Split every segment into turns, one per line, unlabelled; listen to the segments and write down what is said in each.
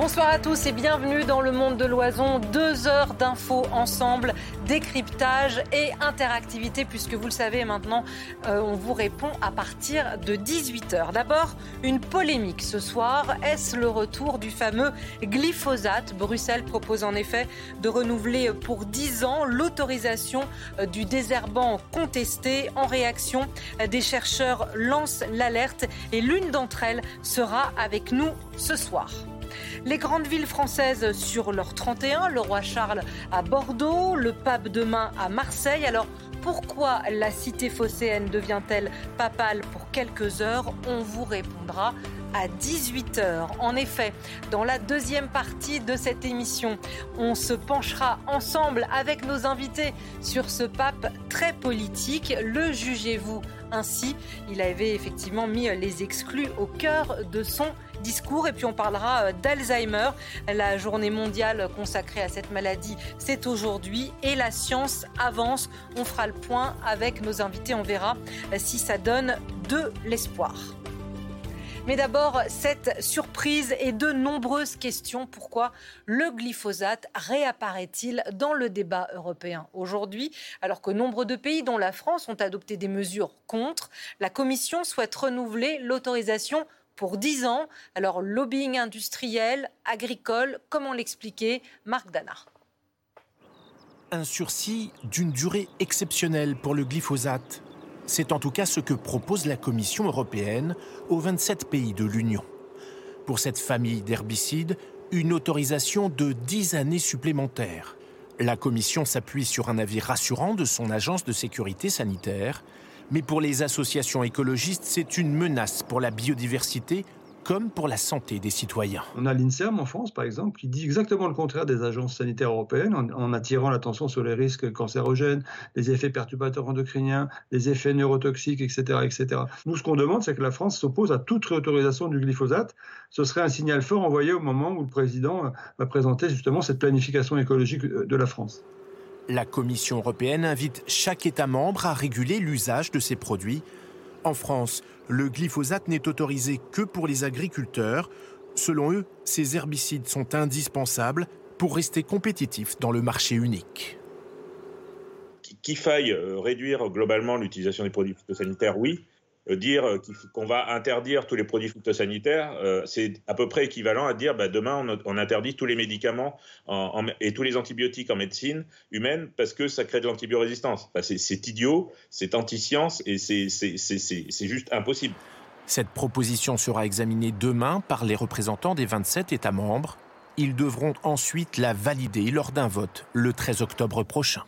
Bonsoir à tous et bienvenue dans le monde de l'oison. Deux heures d'infos ensemble, décryptage et interactivité, puisque vous le savez maintenant, euh, on vous répond à partir de 18h. D'abord, une polémique ce soir. Est-ce le retour du fameux glyphosate? Bruxelles propose en effet de renouveler pour 10 ans l'autorisation euh, du désherbant contesté. En réaction, des chercheurs lancent l'alerte et l'une d'entre elles sera avec nous ce soir. Les grandes villes françaises sur leur 31, le roi Charles à Bordeaux, le pape demain à Marseille. Alors pourquoi la cité phocéenne devient-elle papale pour quelques heures? On vous répondra à 18h. En effet, dans la deuxième partie de cette émission, on se penchera ensemble avec nos invités sur ce pape très politique. Le jugez-vous ainsi? Il avait effectivement mis les exclus au cœur de son discours. Et puis on parlera euh, d'Alzheimer. La journée mondiale consacrée à cette maladie, c'est aujourd'hui. Et la science avance. On fera le point avec nos invités. On verra euh, si ça donne de l'espoir. Mais d'abord, cette surprise et de nombreuses questions. Pourquoi le glyphosate réapparaît-il dans le débat européen aujourd'hui, alors que nombre de pays, dont la France, ont adopté des mesures contre? La Commission souhaite renouveler l'autorisation pour 10 ans. Alors, lobbying industriel, agricole, comment l'expliquer Marc Dana.
Un sursis d'une durée exceptionnelle pour le glyphosate. C'est en tout cas ce que propose la Commission européenne aux 27 pays de l'Union. Pour cette famille d'herbicides, une autorisation de 10 années supplémentaires. La Commission s'appuie sur un avis rassurant de son agence de sécurité sanitaire mais pour les associations écologistes, c'est une menace pour la biodiversité comme pour la santé des citoyens.
On a l'INSERM en France, par exemple, qui dit exactement le contraire des agences sanitaires européennes en, attirant l'attention sur les risques cancérogènes, les effets perturbateurs endocriniens, les effets neurotoxiques, etc. etc. Nous, ce qu'on demande, c'est que la France s'oppose à toute réautorisation du glyphosate. Ce serait un signal fort envoyé au moment où le président va présenter justement cette planification écologique de la France.
La Commission européenne invite chaque État membre à réguler l'usage de ces produits. En France, le glyphosate n'est autorisé que pour les agriculteurs. Selon eux, ces herbicides sont indispensables pour rester compétitifs dans le marché unique.
Qu'il faille euh, réduire globalement l'utilisation des produits phytosanitaires, oui. Euh, dire euh, qu'on va interdire tous les produits phytosanitaires, euh, c'est à peu près équivalent à dire bah, demain on, interdit tous les médicaments et tous les antibiotiques en médecine humaine parce que ça crée de l'antibiorésistance. c'est idiot, c'est anti-science et c'est juste impossible.
Cette proposition sera examinée demain par les représentants des 27 États membres. Ils devront ensuite la valider lors d'un vote le 13 octobre prochain.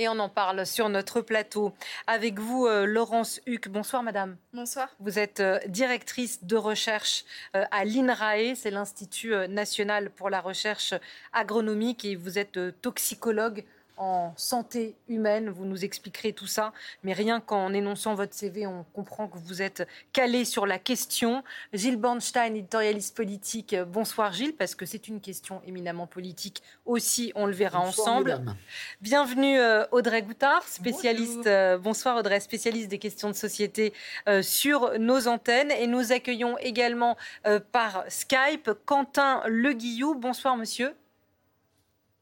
Et on en parle sur notre plateau. Avec vous, euh, Laurence Huck. Bonsoir, madame.
Bonsoir.
Vous êtes euh, directrice de recherche euh, à l'INRAE, c'est l'Institut national pour la recherche agronomique, et vous êtes toxicologue en santé humaine. Vous nous expliquerez tout ça. Mais rien qu'en énonçant votre CV, on comprend que vous êtes calé sur la question. Gilles Bornstein, éditorialiste politique. Bonsoir Gilles, parce que c'est une question éminemment politique aussi. On le verra ensemble. Bienvenue euh, Audrey Goutard, spécialiste. Euh, bonsoir Audrey, spécialiste des questions de société euh, sur nos antennes. Et nous accueillons également par Skype Quentin Leguillou. Bonsoir monsieur.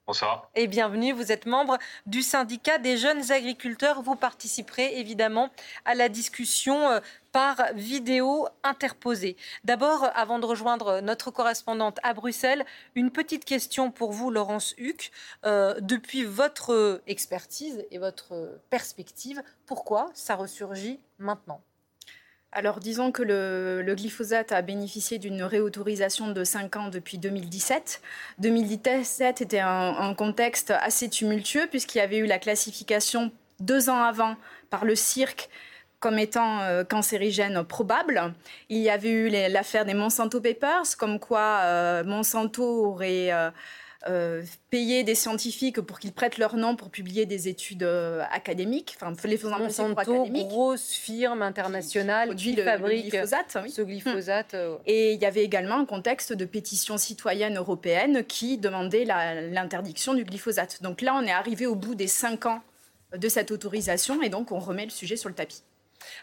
Bonsoir.
Et bienvenue, vous êtes membre du syndicat des jeunes agriculteurs. Vous participerez évidemment à la discussion euh, par vidéo interposée. D'abord, avant de rejoindre notre correspondante à Bruxelles, une petite question pour vous, Laurence Huck. Euh, depuis votre expertise et votre perspective, pourquoi ça ressurgit maintenant?
Alors disons que le, glyphosate a bénéficié d'une réautorisation de 5 ans depuis 2017. 2017 était un, contexte assez tumultueux puisqu'il y avait eu la classification deux ans avant par le cirque comme étant euh, cancérigène probable. Il y avait eu l'affaire des Monsanto Papers, comme quoi euh, Monsanto aurait... Euh, payer des scientifiques pour qu'ils prêtent leur nom pour publier des études académiques, enfin les faisant
passer pour académiques. grosse firme internationale qui, fabrique glyphosate, ce glyphosate.
Et il y avait également un contexte de pétition citoyenne européenne qui demandait l'interdiction du glyphosate. Donc là, on est arrivé au bout des cinq ans de cette autorisation et donc on remet le sujet sur le tapis.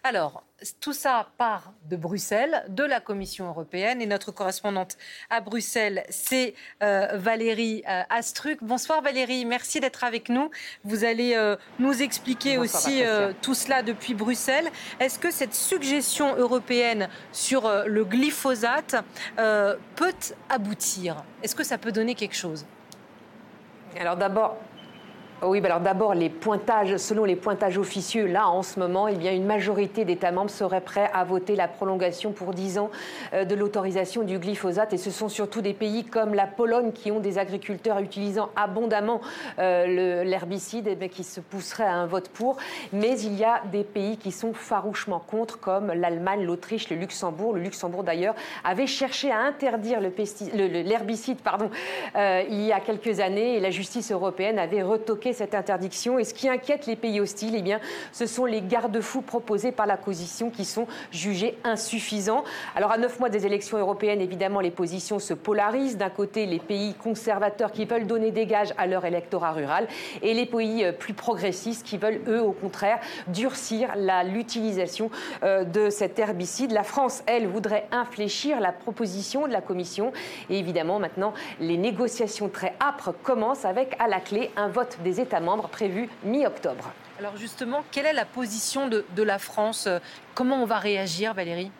Alors, tout ça part de Bruxelles, de la Commission européenne. Et notre correspondante à Bruxelles, c'est euh, Valérie euh, Astruc. Bonsoir Valérie, merci d'être avec nous. Vous allez euh, nous expliquer aussi tout cela depuis Bruxelles. Est-ce que cette suggestion européenne sur le glyphosate peut aboutir? Est-ce que ça peut donner quelque chose?
Alors d'abord, oui, bah alors d'abord, les pointages, selon les pointages officieux, là, en ce moment, eh bien, une majorité d'États membres seraient prêts à voter la prolongation pour 10 ans euh, de l'autorisation du glyphosate. Et ce sont surtout des pays comme la Pologne qui ont des agriculteurs utilisant abondamment euh, l'herbicide eh qui se pousseraient à un vote pour. Mais il y a des pays qui sont farouchement contre, comme l'Allemagne, l'Autriche, le Luxembourg. Le Luxembourg, d'ailleurs, avait cherché à interdire l'herbicide euh, il y a quelques années et la justice européenne avait retoqué cette interdiction. Et ce qui inquiète les pays hostiles, eh bien, ce sont les garde-fous proposés par la coalition qui sont jugés insuffisants. Alors, à neuf mois des élections européennes, évidemment, les positions se polarisent. D'un côté, les pays conservateurs qui veulent donner des gages à leur électorat rural et les pays euh, plus progressistes qui veulent, eux, au contraire, durcir l'utilisation euh, de cet herbicide. La France, elle, voudrait infléchir la proposition de la Commission. Et évidemment, maintenant, les négociations très âpres commencent avec, à la clé, un vote des États membres prévu mi-octobre.
Alors justement, quelle est la position de la France? Comment on va réagir, Valérie?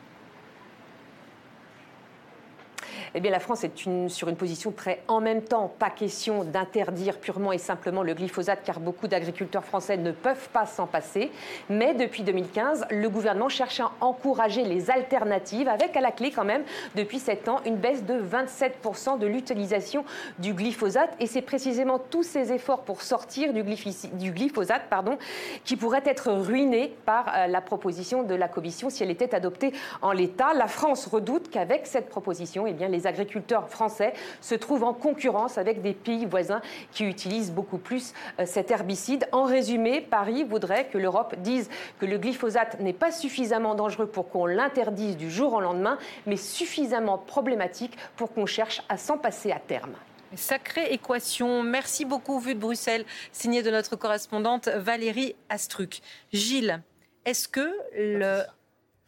Eh bien, la France est sur une position très en même temps. Pas question d'interdire purement et simplement le glyphosate, car beaucoup d'agriculteurs français ne peuvent pas s'en passer. Mais depuis 2015, le gouvernement cherche à encourager les alternatives, avec à la clé quand même, depuis 7 ans, une baisse de 27% de l'utilisation du glyphosate. Et c'est précisément tous ces efforts pour sortir du, glyphosate pardon, qui pourraient être ruinés par euh, la proposition de la Commission si elle était adoptée en l'état. La France redoute qu'avec cette proposition, eh bien, les agriculteurs français se trouvent en concurrence avec des pays voisins qui utilisent beaucoup plus euh, cet herbicide. En résumé, Paris voudrait que l'Europe dise que le glyphosate n'est pas suffisamment dangereux pour qu'on l'interdise du jour au lendemain, mais suffisamment problématique pour qu'on cherche à s'en passer à terme.
Sacrée équation. Merci beaucoup, Vue de Bruxelles, signée de notre correspondante Valérie Astruc. Gilles, est-ce que le...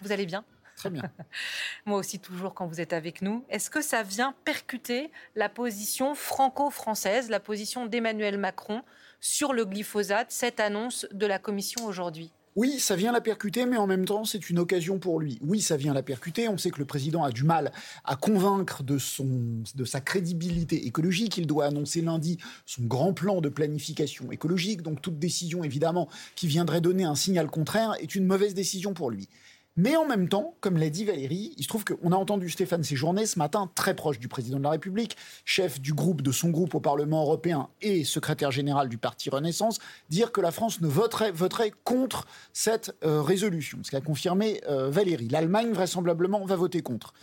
Vous allez bien?
Très bien.
Moi aussi, toujours quand vous êtes avec nous. Est-ce que ça vient percuter la position franco-française, la position d'Emmanuel Macron sur le glyphosate, cette annonce de la Commission aujourd'hui?
Oui, ça vient la percuter, mais en même temps, c'est une occasion pour lui. Oui, ça vient la percuter. On sait que le président a du mal à convaincre de, son, de sa crédibilité écologique. Il doit annoncer lundi son grand plan de planification écologique. Donc toute décision, évidemment, qui viendrait donner un signal contraire est une mauvaise décision pour lui. Mais en même temps, comme l'a dit Valérie, il se trouve qu'on a entendu Stéphane Séjourné ce matin, très proche du président de la République, chef du groupe de son groupe au Parlement européen et secrétaire général du parti Renaissance, dire que la France ne voterait, voterait contre cette euh, résolution, ce qu'a confirmé euh, Valérie. L'Allemagne, vraisemblablement, va voter contre.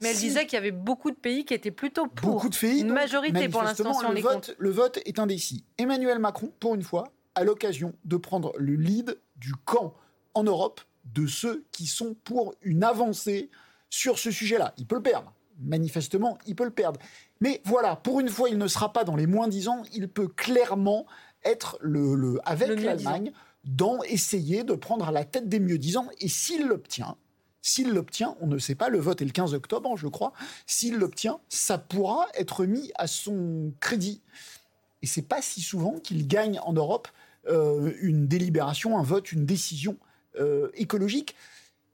Mais elle disait qu'il y avait beaucoup de pays qui étaient plutôt pour.
Beaucoup de pays.
Une majorité pour l'instant,
si le, vote, le vote est indécis. Emmanuel Macron, pour une fois, a l'occasion de prendre le lead du camp en Europe de ceux qui sont pour une avancée sur ce sujet-là. Il peut le perdre. Manifestement, il peut le perdre. Mais voilà, pour une fois, il ne sera pas dans les moins dix ans. Il peut clairement être le, avec l'Allemagne dans essayer de prendre à la tête des mieux disants. Et s'il l'obtient, s'il l'obtient, on ne sait pas, le vote est le 15 octobre, je crois. S'il l'obtient, ça pourra être mis à son crédit. Et c'est pas si souvent qu'il gagne en Europe euh, une délibération, un vote, une décision euh, écologique,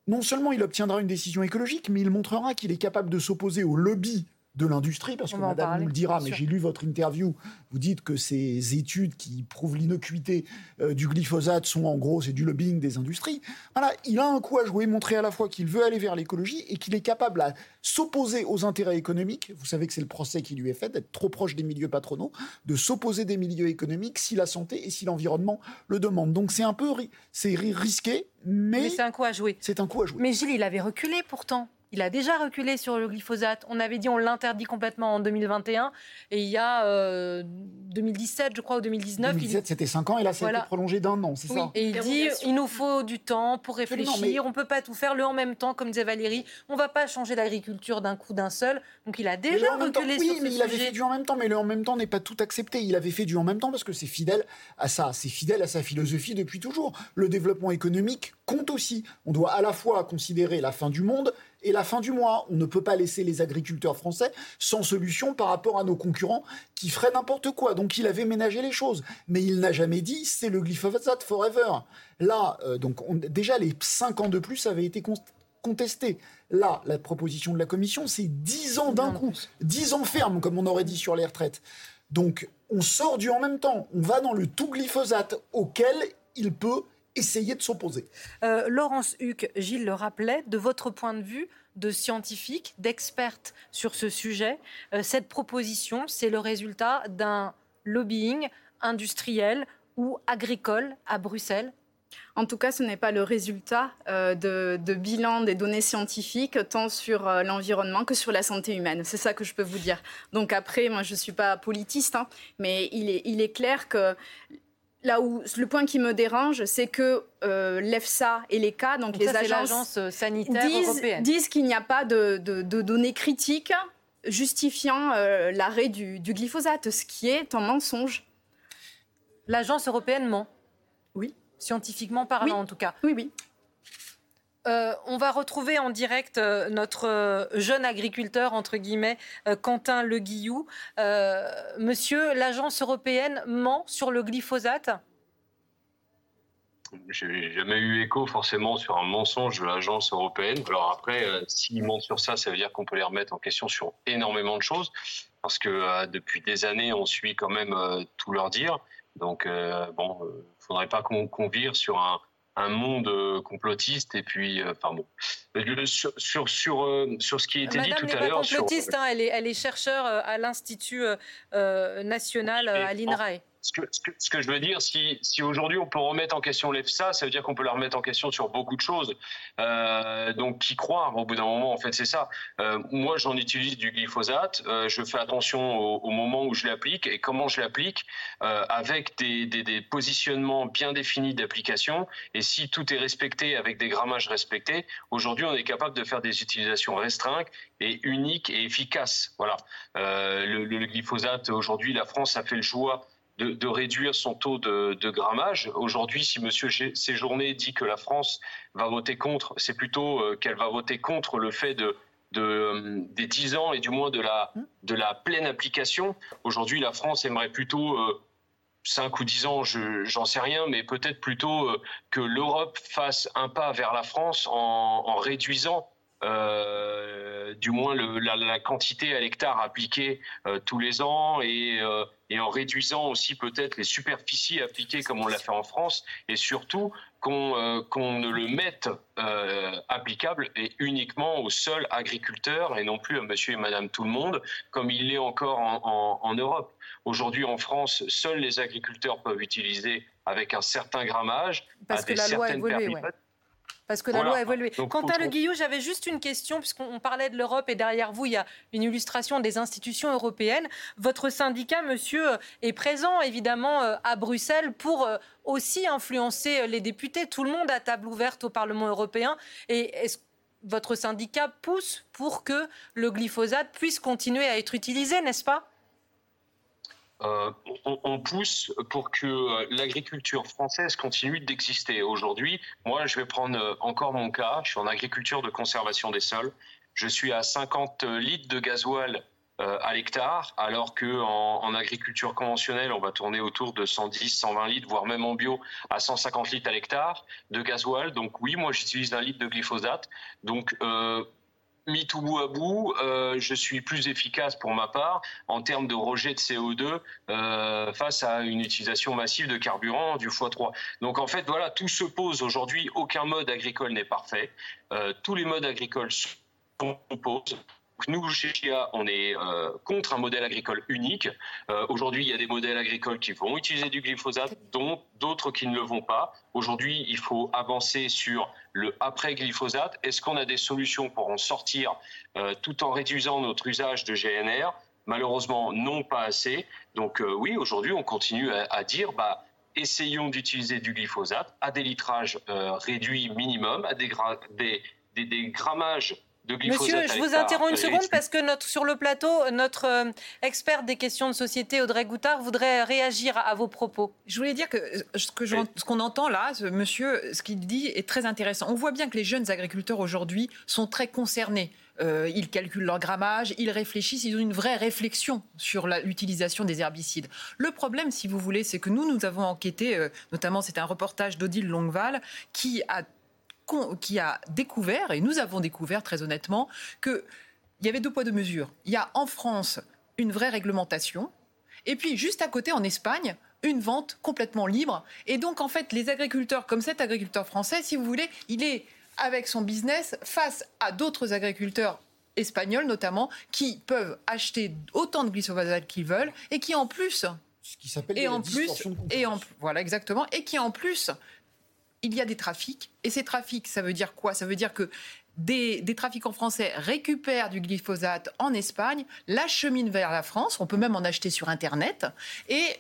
non seulement il obtiendra une décision écologique, mais il montrera qu'il est capable de s'opposer au lobby de l'industrie, parce que madame nous le dira, mais j'ai lu votre interview, vous dites que ces études qui prouvent l'innocuité euh, du glyphosate sont en gros, c'est du lobbying des industries. Voilà, il a un coup à jouer, montrer à la fois qu'il veut aller vers l'écologie et qu'il est capable à s'opposer aux intérêts économiques. Vous savez que c'est le procès qui lui est fait, d'être trop proche des milieux patronaux, de s'opposer des milieux économiques si la santé et si l'environnement le demandent. Donc c'est un peu c'est risqué, mais,
mais c'est un coup à jouer.
C'est un coup à jouer.
Mais Gilles, il avait reculé pourtant il a déjà reculé sur le glyphosate. On avait dit on l'interdit complètement en 2021 et il y a 2017, euh, je crois, ou 2019.
2017, c'était 5 ans et là, ça a été prolongé d'un an, c'est ça?
Et il dit il nous faut du temps pour réfléchir, on ne peut pas tout faire le en même temps, comme disait Valérie. On ne va pas changer l'agriculture d'un coup d'un seul. Donc il a déjà reculé
oui,
sur
mais il avait fait du en même temps, mais le en même temps n'est pas tout accepté. Il avait fait du en même temps parce que c'est fidèle à ça, c'est fidèle à sa philosophie depuis toujours. Le développement économique compte aussi. On doit à la fois considérer la fin du monde et la fin du mois. On ne peut pas laisser les agriculteurs français sans solution par rapport à nos concurrents qui feraient n'importe quoi. Donc il avait ménagé les choses. Mais il n'a jamais dit c'est le glyphosate forever. Là, euh, donc déjà les 5 ans de plus avaient été contestés. Là, la proposition de la commission, c'est 10 ans d'un coup. 10 ans ferme, comme on aurait dit sur les retraites. Donc on sort du en même temps. On va dans le tout glyphosate auquel il peut essayer de s'opposer.
Euh, Laurence Huck, Gilles le rappelait, de votre point de vue de scientifique, d'experte sur ce sujet, euh, cette proposition, c'est le résultat d'un lobbying industriel ou agricole à Bruxelles?
En tout cas, ce n'est pas le résultat euh, de, bilan des données scientifiques, tant sur l'environnement que sur la santé humaine. C'est ça que je peux vous dire. Donc après, moi, je ne suis pas politiste, hein, mais il est, il est clair que là où le point qui me dérange, c'est que euh, l'EFSA et l'ECA, donc, les agences
euh, sanitaires
disent,
européennes,
disent qu'il n'y a pas de, données critiques justifiant euh, l'arrêt du, glyphosate, ce qui est un mensonge.
L'agence européenne ment.
Oui.
Scientifiquement parlant, en tout cas.
Oui, oui.
On va retrouver en direct notre jeune agriculteur, entre guillemets, Quentin Le Guillou. monsieur, l'agence européenne ment sur le glyphosate?
J'ai jamais eu écho forcément sur un mensonge de l'agence européenne. Alors après, euh, s'ils mentent sur ça, ça veut dire qu'on peut les remettre en question sur énormément de choses, parce que euh, depuis des années, on suit quand même euh, tout leur dire. Donc bon, il faudrait pas qu'on vire sur un, un monde complotiste et puis enfin bon. Sur sur sur, sur ce qui a été dit tout à l'heure
complotiste hein, elle est elle est chercheure à l'institut national à l'INRAE
ce que, je veux dire, si, aujourd'hui on peut remettre en question l'EFSA, ça veut dire qu'on peut la remettre en question sur beaucoup de choses. Euh, donc, qui croire au bout d'un moment, en fait, c'est ça. Euh, moi, j'en utilise du glyphosate. Euh, je fais attention au, moment où je l'applique et comment je l'applique, avec des, positionnements bien définis d'application. Et si tout est respecté avec des grammages respectés, aujourd'hui, on est capable de faire des utilisations restreintes et uniques et efficaces. Voilà. Le, glyphosate, aujourd'hui, la France a fait le choix de, réduire son taux de, grammage. Aujourd'hui, si M. Séjourné dit que la France va voter contre, c'est plutôt euh, qu'elle va voter contre le fait de, euh, des 10 ans et du moins de la, de la pleine application. Aujourd'hui, la France aimerait plutôt... 5 euh, ou 10 ans, j'en sais rien, mais peut-être plutôt que l'Europe fasse un pas vers la France en, réduisant du moins la, quantité à l'hectare appliquée tous les ans et, et en réduisant aussi peut-être les superficies appliquées comme on l'a fait en France, et surtout qu'on euh, ne le mette euh, applicable et uniquement aux seuls agriculteurs et non plus à monsieur et madame tout le monde, comme il l'est encore en, en, Europe. Aujourd'hui en France, seuls les agriculteurs peuvent utiliser avec un certain grammage,
Parce que la loi a évolué, parce que la loi a évolué. Quant à Le Guillou, j'avais juste une question, puisqu'on parlait de l'Europe et derrière vous, il y a une illustration des institutions européennes. Votre syndicat, monsieur, est présent évidemment euh, à Bruxelles pour euh, aussi influencer les députés. Tout le monde à table ouverte au Parlement européen. Et est-ce votre syndicat pousse pour que le glyphosate puisse continuer à être utilisé, n'est-ce pas?
Euh, on, pousse pour que euh, l'agriculture française continue d'exister. Aujourd'hui, moi, je vais prendre euh, encore mon cas. Je suis en agriculture de conservation des sols. Je suis à 50 litres de gasoil à l'hectare, alors que en, agriculture conventionnelle, on va tourner autour de 110, 120 litres, voire même en bio à 150 litres à l'hectare de gasoil. Donc oui, moi j'utilise un litre de glyphosate. Donc mis tout bout à bout, euh, je suis plus efficace pour ma part en termes de rejet de CO2 euh, face à une utilisation massive de carburant du x3. Donc en fait, voilà, tout se pose aujourd'hui. Aucun mode agricole n'est parfait. Euh, tous les modes agricoles sont posés. Nous, chez Chia, on est euh, contre un modèle agricole unique. Euh, aujourd'hui, il y a des modèles agricoles qui vont utiliser du glyphosate, dont d'autres qui ne le vont pas. Aujourd'hui, il faut avancer sur le après glyphosate. Est-ce qu'on a des solutions pour en sortir euh, tout en réduisant notre usage de GNR Malheureusement, non, pas assez. Donc oui, aujourd'hui, on continue à, dire, bah, essayons d'utiliser du glyphosate à des litrages réduits minimum, à des, des, des grammages
Monsieur, je vous interromps une seconde parce que notre, sur le plateau, notre euh, expert des questions de société, Audrey Goutard, voudrait réagir à, vos propos.
Je voulais dire que ce qu'on entend là, ce monsieur, ce qu'il dit est très intéressant. On voit bien que les jeunes agriculteurs aujourd'hui sont très concernés. Euh, ils calculent leur grammage, ils réfléchissent, ils ont une vraie réflexion sur l'utilisation des herbicides. Le problème, si vous voulez, c'est que nous, nous avons enquêté, euh, notamment c'est un reportage d'Odile Longval, qui a qui a découvert, et nous avons découvert très honnêtement, qu'il y avait deux poids, deux mesures. Il y a en France une vraie réglementation, et puis juste à côté, en Espagne, une vente complètement libre. Et donc, en fait, les agriculteurs, comme cet agriculteur français, si vous voulez, il est avec son business face à d'autres agriculteurs espagnols notamment, qui peuvent acheter autant de glyphosate qu'ils veulent et qui en plus
ce qui s'appelle
et en plus et en voilà exactement et qui en plus il y a des trafics. Et ces trafics, ça veut dire quoi? Ça veut dire que des, des, trafiquants français récupèrent du glyphosate en Espagne, l'acheminent vers la France, on peut même en acheter sur Internet, et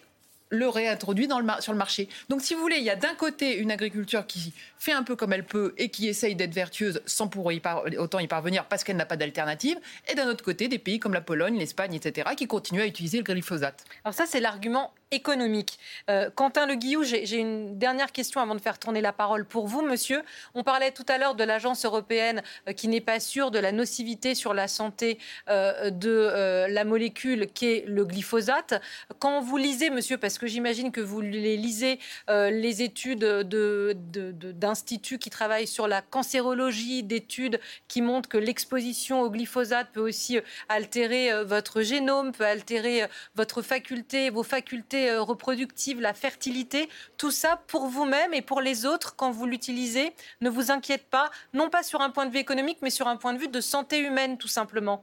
le réintroduit sur le marché. Donc, si vous voulez, il y a d'un côté une agriculture qui fait un peu comme elle peut et qui essaye d'être vertueuse sans pour autant y parvenir parce qu'elle n'a pas d'alternative, et d'un autre côté, des pays comme la Pologne, l'Espagne, etc., qui continuent à utiliser le glyphosate.
Alors ça, c'est l'argument économique. Euh, Quentin Le Guillou, j'ai une dernière question avant de faire tourner la parole pour vous, monsieur. On parlait tout à l'heure de l'agence européenne euh, qui n'est pas sûre de la nocivité sur la santé euh, de la molécule qu'est le glyphosate. Quand vous lisez, monsieur, parce que j'imagine que vous les lisez, les études d'instituts qui travaillent sur la cancérologie, d'études qui montrent que l'exposition au glyphosate peut aussi altérer votre génome, peut altérer votre faculté, vos facultés euh, reproductive, la fertilité, tout ça pour vous-même et pour les autres quand vous l'utilisez, ne vous inquiète pas, non pas sur un point de vue économique, mais sur un point de vue de santé humaine, tout simplement.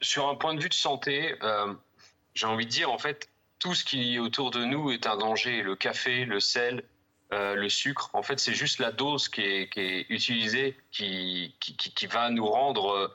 Sur un point de vue de santé, euh, j'ai envie de dire, en fait, tout ce qui est autour de nous est un danger. Le café, le sel, euh, le sucre, en fait, c'est juste la dose qui est, utilisée qui, qui, va nous rendre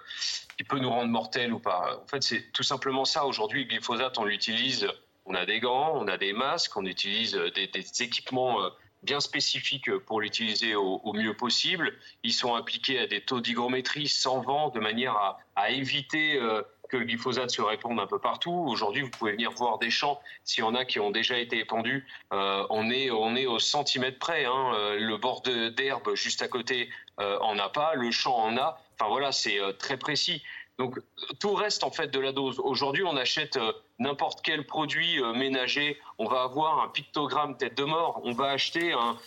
qui peut nous rendre mortels ou pas. En fait, c'est tout simplement ça. Aujourd'hui, le glyphosate, on l'utilise, on a des gants, on a des masques, on utilise des, équipements euh, bien spécifiques pour l'utiliser au, mieux possible. Ils sont appliqués à des taux d'hygrométrie sans vent de manière à, éviter euh, que le glyphosate se répande un peu partout. Aujourd'hui, vous pouvez venir voir des champs. S'il y en a qui ont déjà été épandus, euh, on, est, on est au centimètre près. Hein. le bord d'herbe juste à côté en a pas, le champ en a. Enfin voilà, c'est euh, très précis. Donc tout reste en fait de la dose. Aujourd'hui, on achète euh, n'importe quel produit euh, ménager, on va avoir un pictogramme tête de mort, on va acheter un,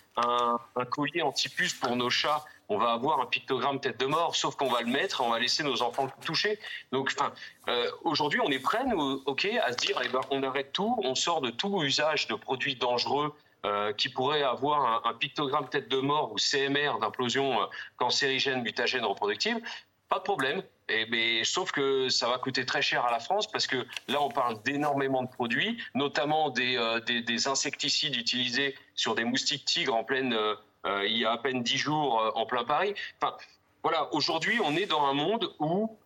collier anti-puce pour nos chats, on va avoir un pictogramme tête de mort, sauf qu'on va le mettre, on va laisser nos enfants le toucher. Donc, enfin, aujourd'hui, on est prêt, nous, ok, à se dire, eh ben, on arrête tout, on sort de tout usage de produits dangereux euh, qui pourrait avoir un, pictogramme tête de mort ou CMR d'implosion euh, cancérigène, mutagène, reproductive, pas de problème. Mais, sauf que ça va coûter très cher à la France parce que là, on parle d'énormément de produits, notamment des, euh, des, insecticides utilisés sur des moustiques tigres en pleine, il y a à peine 10 jours en plein Paris. Enfin, voilà, aujourd'hui, on est dans un monde où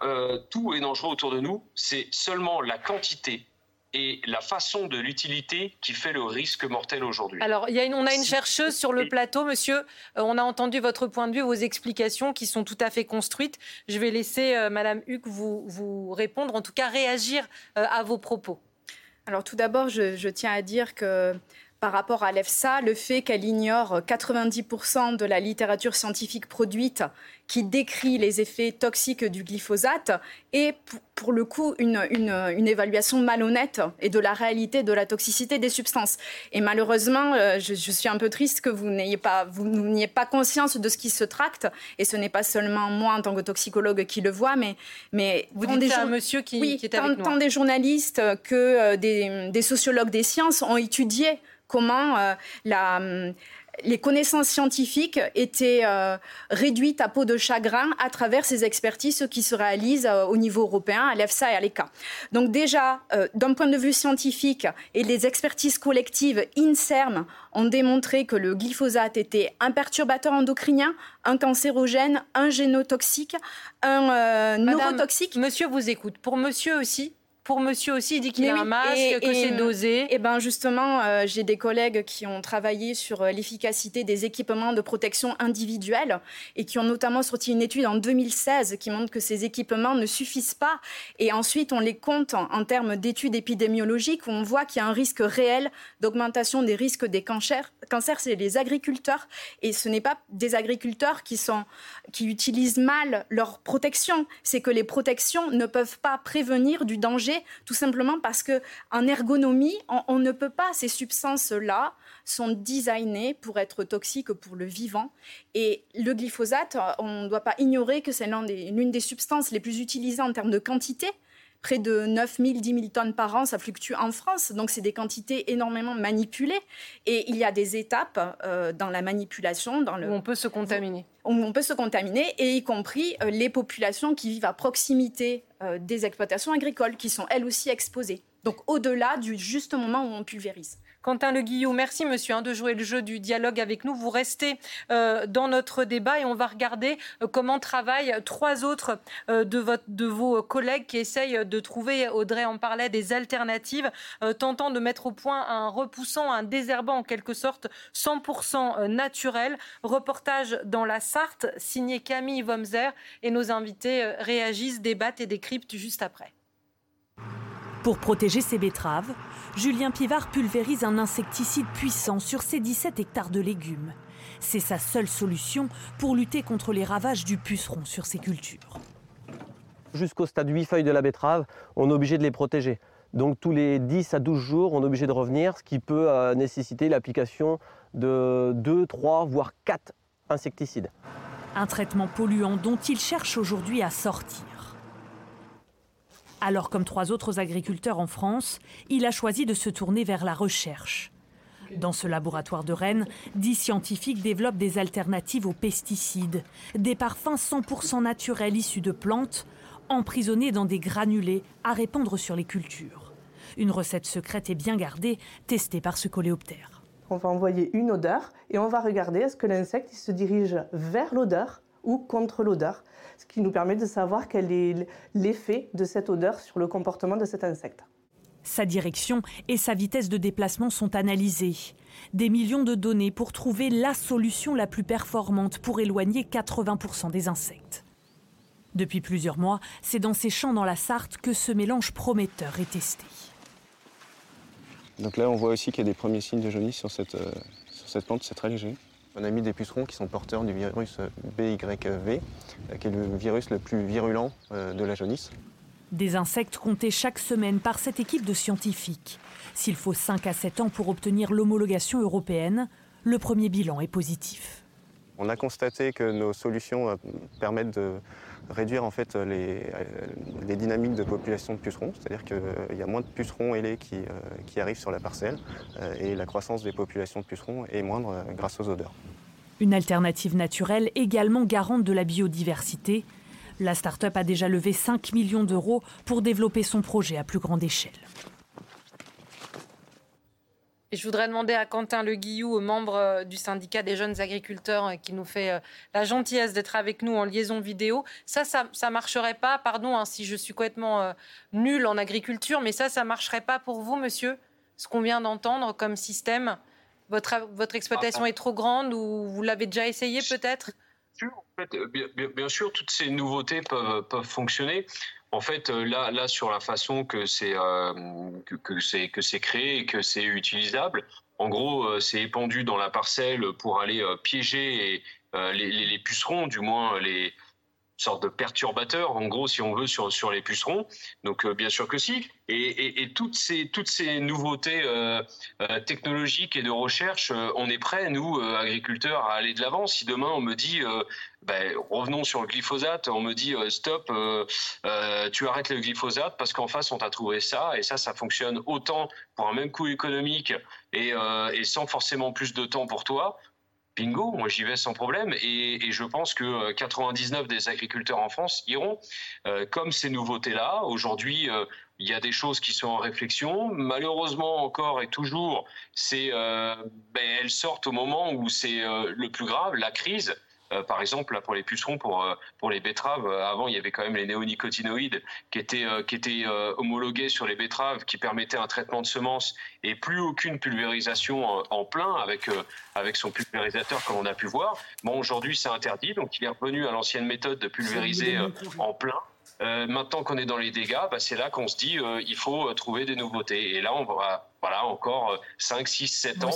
tout est dangereux autour de nous. C'est seulement la quantité et la façon de l'utilité qui fait le risque mortel aujourd'hui.
Alors, y a on a une chercheuse sur le plateau, monsieur. Euh, on a entendu votre point de vue, vos explications qui sont tout à fait construites. Je vais laisser euh, Madame Huck vous, vous répondre, en tout cas réagir euh, à vos propos.
Alors, tout d'abord, je, je tiens à dire que par rapport à l'EFSA, le fait qu'elle ignore 90% de la littérature scientifique produite qui décrit les effets toxiques du glyphosate est pour le coup une, une, évaluation malhonnête et de la réalité de la toxicité des substances. Et malheureusement, euh, je, suis un peu triste que vous n'ayez pas, vous n'ayez pas conscience de ce qui se tracte. Et ce n'est pas seulement moi en tant que toxicologue qui le vois, mais, mais
vous dites des un monsieur qui,
oui,
qui est avec
tant, des journalistes que euh, des, des sociologues des sciences ont étudié comment euh, la, les connaissances scientifiques étaient euh, réduites à peau de chagrin à travers ces expertises qui se réalisent euh, au niveau européen, à l'EFSA et à l'ECA. Donc déjà, d'un point de vue scientifique et les expertises collectives INSERM ont démontré que le glyphosate était un perturbateur endocrinien, un cancérogène, un génotoxique, un neurotoxique.
Monsieur vous écoute. Pour monsieur aussi, pour monsieur aussi, il dit qu'il a un masque, que c'est dosé.
Et eh ben justement, euh, j'ai des collègues qui ont travaillé sur euh, l'efficacité des équipements de protection individuelle et qui ont notamment sorti une étude en 2016 qui montre que ces équipements ne suffisent pas. Et ensuite, on les compte en, termes d'études épidémiologiques où on voit qu'il y a un risque réel d'augmentation des risques des cancers. Cancer, c'est les agriculteurs et ce n'est pas des agriculteurs qui sont qui utilisent mal leur protection. C'est que les protections ne peuvent pas prévenir du danger tout simplement parce que en ergonomie, on, ne peut pas ces substances-là sont designées pour être toxiques pour le vivant. Et le glyphosate, on ne doit pas ignorer que c'est l'une des, substances les plus utilisées en termes de quantité près de 9 000, 10 000 tonnes par an, ça fluctue en France. Donc, c'est des quantités énormément manipulées. Et il y a des étapes euh, dans la manipulation. Dans le...
Où on peut se contaminer.
Où on peut se contaminer, et y compris euh, les populations qui vivent à proximité euh, des exploitations agricoles, qui sont elles aussi exposées. Donc, au-delà du juste moment où on pulvérise.
Quentin Le Guillot, merci monsieur hein, de jouer le jeu du dialogue avec nous. Vous restez euh, dans notre débat et on va regarder euh, comment travaillent trois autres euh, de, votre, de, vos collègues qui essayent de trouver, Audrey en parlait, des alternatives, tentant de mettre au point un repoussant, un désherbant en quelque sorte 100% naturel. Reportage dans la Sarthe, signé Camille Womser et nos invités réagissent, débattent et décryptent juste après.
Pour protéger ses betteraves, Julien Pivard pulvérise un insecticide puissant sur ses 17 hectares de légumes. C'est sa seule solution pour lutter contre les ravages du puceron sur ses cultures.
Jusqu'au stade 8 feuilles de la betterave, on est obligé de les protéger. Donc tous les 10 à 12 jours, on est obligé de revenir, ce qui peut euh, nécessiter l'application de 2, 3, voire 4 insecticides.
Un traitement polluant dont il cherche aujourd'hui à sortir. Alors, comme trois autres agriculteurs en France, il a choisi de se tourner vers la recherche. Dans ce laboratoire de Rennes, dix scientifiques développent des alternatives aux pesticides, des parfums 100% naturels issus de plantes, emprisonnés dans des granulés à répandre sur les cultures. Une recette secrète et bien gardée, testée par ce coléoptère.
On va envoyer une odeur et on va regarder est-ce que l'insecte se dirige vers l'odeur ou contre l'odeur, ce qui nous permet de savoir quel est l'effet de cette odeur sur le comportement de cet insecte.
Sa direction et sa vitesse de déplacement sont analysées. Des millions de données pour trouver la solution la plus performante pour éloigner 80% des insectes. Depuis plusieurs mois, c'est dans ces champs dans la Sarthe que ce mélange prometteur est testé.
Donc là, on voit aussi qu'il y a des premiers signes de jaunisse sur cette, euh, sur cette plante, c'est très léger. On a mis des pucerons qui sont porteurs du virus BYV, qui est le virus le plus virulent euh, de la jaunisse.
Des insectes comptés chaque semaine par cette équipe de scientifiques. S'il faut 5 à 7 ans pour obtenir l'homologation européenne, le premier bilan est positif.
On a constaté que nos solutions euh, permettent de réduire en fait les, euh, les dynamiques de population de pucerons, c'est-à-dire qu'il y a moins de pucerons ailés qui, qui arrivent sur la parcelle et la croissance des populations de pucerons est moindre grâce aux odeurs.
Une alternative naturelle également garante de la biodiversité. La start-up a déjà levé 5 millions d'euros pour développer son projet à plus grande échelle.
Et je voudrais demander à Quentin Le Guillou, membre euh, du syndicat des jeunes agriculteurs, euh, qui nous fait euh, la gentillesse d'être avec nous en liaison vidéo. Ça, ça ne marcherait pas, pardon hein, si je suis complètement nul en agriculture, mais ça, ça ne marcherait pas pour vous, monsieur, ce qu'on vient d'entendre comme système? Votre, votre exploitation est trop grande ou vous l'avez déjà essayé peut-être?
Bien, sûr, toutes ces nouveautés peuvent, peuvent fonctionner. En fait, euh, là, là, sur la façon que c'est euh, que, créé et que c'est utilisable, en gros, euh, c'est épandu dans la parcelle pour aller piéger les, pucerons, du moins les, sorte de perturbateur, en gros, si on veut, sur, sur les pucerons. Donc, euh, bien sûr que si. Et, toutes, ces, toutes ces nouveautés euh, euh, technologiques et de recherche, on est prêts, nous, agriculteurs, à aller de l'avant. Si demain, on me dit, ben, revenons sur le glyphosate, on me dit, stop, tu arrêtes le glyphosate parce qu'en face, on t'a trouvé ça, et ça, ça fonctionne autant pour un même coût économique et sans forcément plus de temps pour toi bingo, moi j'y vais sans problème et, je pense que 99 des agriculteurs en France iront. comme ces nouveautés-là, aujourd'hui, il y a des choses qui sont en réflexion. Malheureusement, encore et toujours, c'est, ben, elles sortent au moment où c'est le plus grave, la crise. Euh, par exemple, pour les pucerons, pour, euh, pour les betteraves, euh, avant, il y avait quand même les néonicotinoïdes qui étaient, qui étaient homologués sur les betteraves, qui permettaient un traitement de semences et plus aucune pulvérisation en, plein avec, avec son pulvérisateur, comme on a pu voir. Bon, aujourd'hui, c'est interdit, donc il est revenu à l'ancienne méthode de pulvériser en plein. maintenant qu'on est dans les dégâts, bah, c'est là qu'on se dit il faut trouver des nouveautés. Et là, on va voilà, encore 5, 6, 7 ans.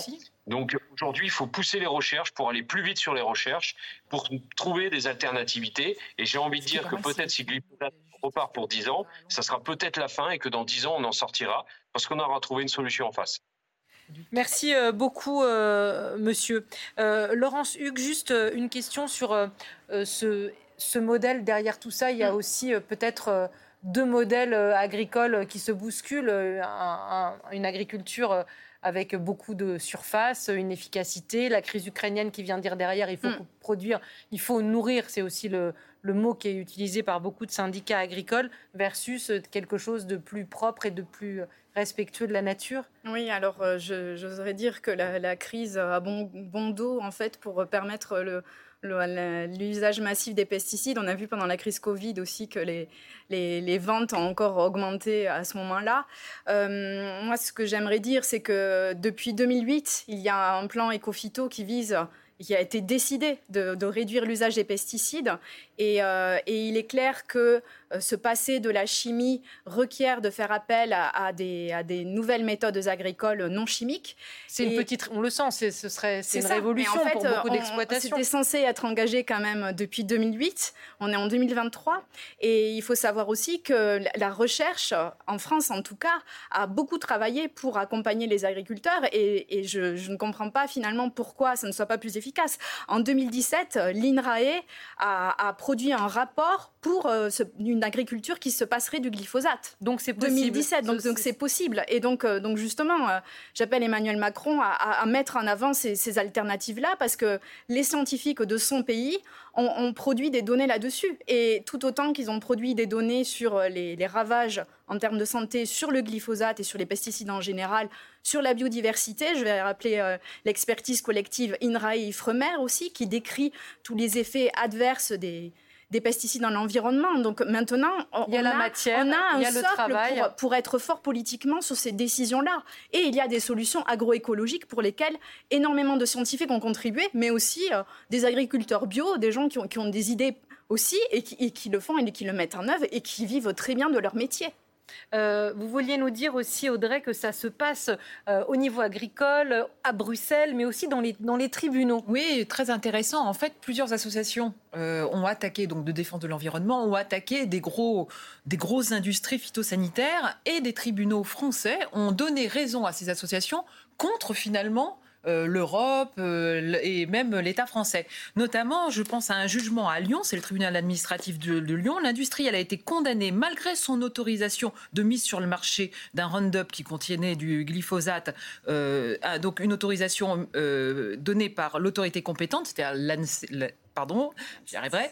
Donc aujourd'hui, il faut pousser les recherches pour aller plus vite sur les recherches, pour trouver des alternativités. Et j'ai envie de dire que peut-être si glyphosate repart pour 10 ans, ça sera peut-être la fin et que dans 10 ans, on en sortira parce qu'on aura trouvé une solution en face.
Merci euh, beaucoup, euh, monsieur. Euh, Laurence Hugues, juste une question sur ce, ce, modèle. Derrière tout ça, il y a mm. aussi peut-être deux modèles agricoles qui se bousculent. une agriculture avec beaucoup de surface, une efficacité. La crise ukrainienne qui vient dire derrière, il faut mm. produire, il faut nourrir, c'est aussi le, le, mot qui est utilisé par beaucoup de syndicats agricoles, versus quelque chose de plus propre et de plus respectueux de la nature
Oui, alors euh, j'oserais dire que la, la, crise a bon, bon dos en fait pour permettre le l'usage massif des pesticides. On a vu pendant la crise Covid aussi que les, les, ventes ont encore augmenté à ce moment-là. Euh, moi, ce que j'aimerais dire, c'est que depuis 2008, il y a un plan éco-phyto qui vise qui a été décidé de, réduire l'usage des pesticides. Et, euh, il est clair que se passer de la chimie requiert de faire appel à, des, à des, nouvelles méthodes agricoles non chimiques.
C'est une petite, on le sent, ce serait c'est une révolution pour beaucoup d'exploitations.
C'était censé être engagé quand même depuis 2008. On est en 2023 et il faut savoir aussi que la recherche en France, en tout cas, a beaucoup travaillé pour accompagner les agriculteurs et, je, je, ne comprends pas finalement pourquoi ça ne soit pas plus efficace. En 2017, l'INRAE a, a produit un rapport pour euh, une agriculture qui se passerait du glyphosate.
Donc c'est 2017,
donc c'est possible. Et donc, euh, donc justement, euh, j'appelle Emmanuel Macron à, mettre en avant ces, alternatives-là parce que les scientifiques de son pays ont, produit des données là-dessus. Et tout autant qu'ils ont produit des données sur les, les ravages en termes de santé sur le glyphosate et sur les pesticides en général, sur la biodiversité. Je vais rappeler l'expertise collective INRAE-IFREMER aussi, qui décrit tous les effets adverses des, des pesticides dans l'environnement. Donc maintenant,
il y a, la matière,
on a un socle Pour, pour, être fort politiquement sur ces décisions-là. Et il y a des solutions agroécologiques pour lesquelles énormément de scientifiques ont contribué, mais aussi euh, des agriculteurs bio, des gens qui ont, qui ont des idées aussi et qui, et qui le font et qui le mettent en œuvre et qui vivent très bien de leur métier.
Euh, vous vouliez nous dire aussi, Audrey, que ça se passe euh, au niveau agricole, à Bruxelles, mais aussi dans les, tribunaux.
Oui, très intéressant. En fait, plusieurs associations euh, ont attaqué, donc de défense de l'environnement, ont attaqué des, gros, des grosses industries phytosanitaires et des tribunaux français ont donné raison à ces associations contre finalement l'Europe euh, et même l'État français. Notamment, je pense à un jugement à Lyon, c'est le tribunal administratif de, Lyon. L'industrie, a été condamnée malgré son autorisation de mise sur le marché d'un Roundup qui contenait du glyphosate, euh, donc une autorisation donnée par l'autorité compétente, c'est-à-dire pardon, j'y arriverai.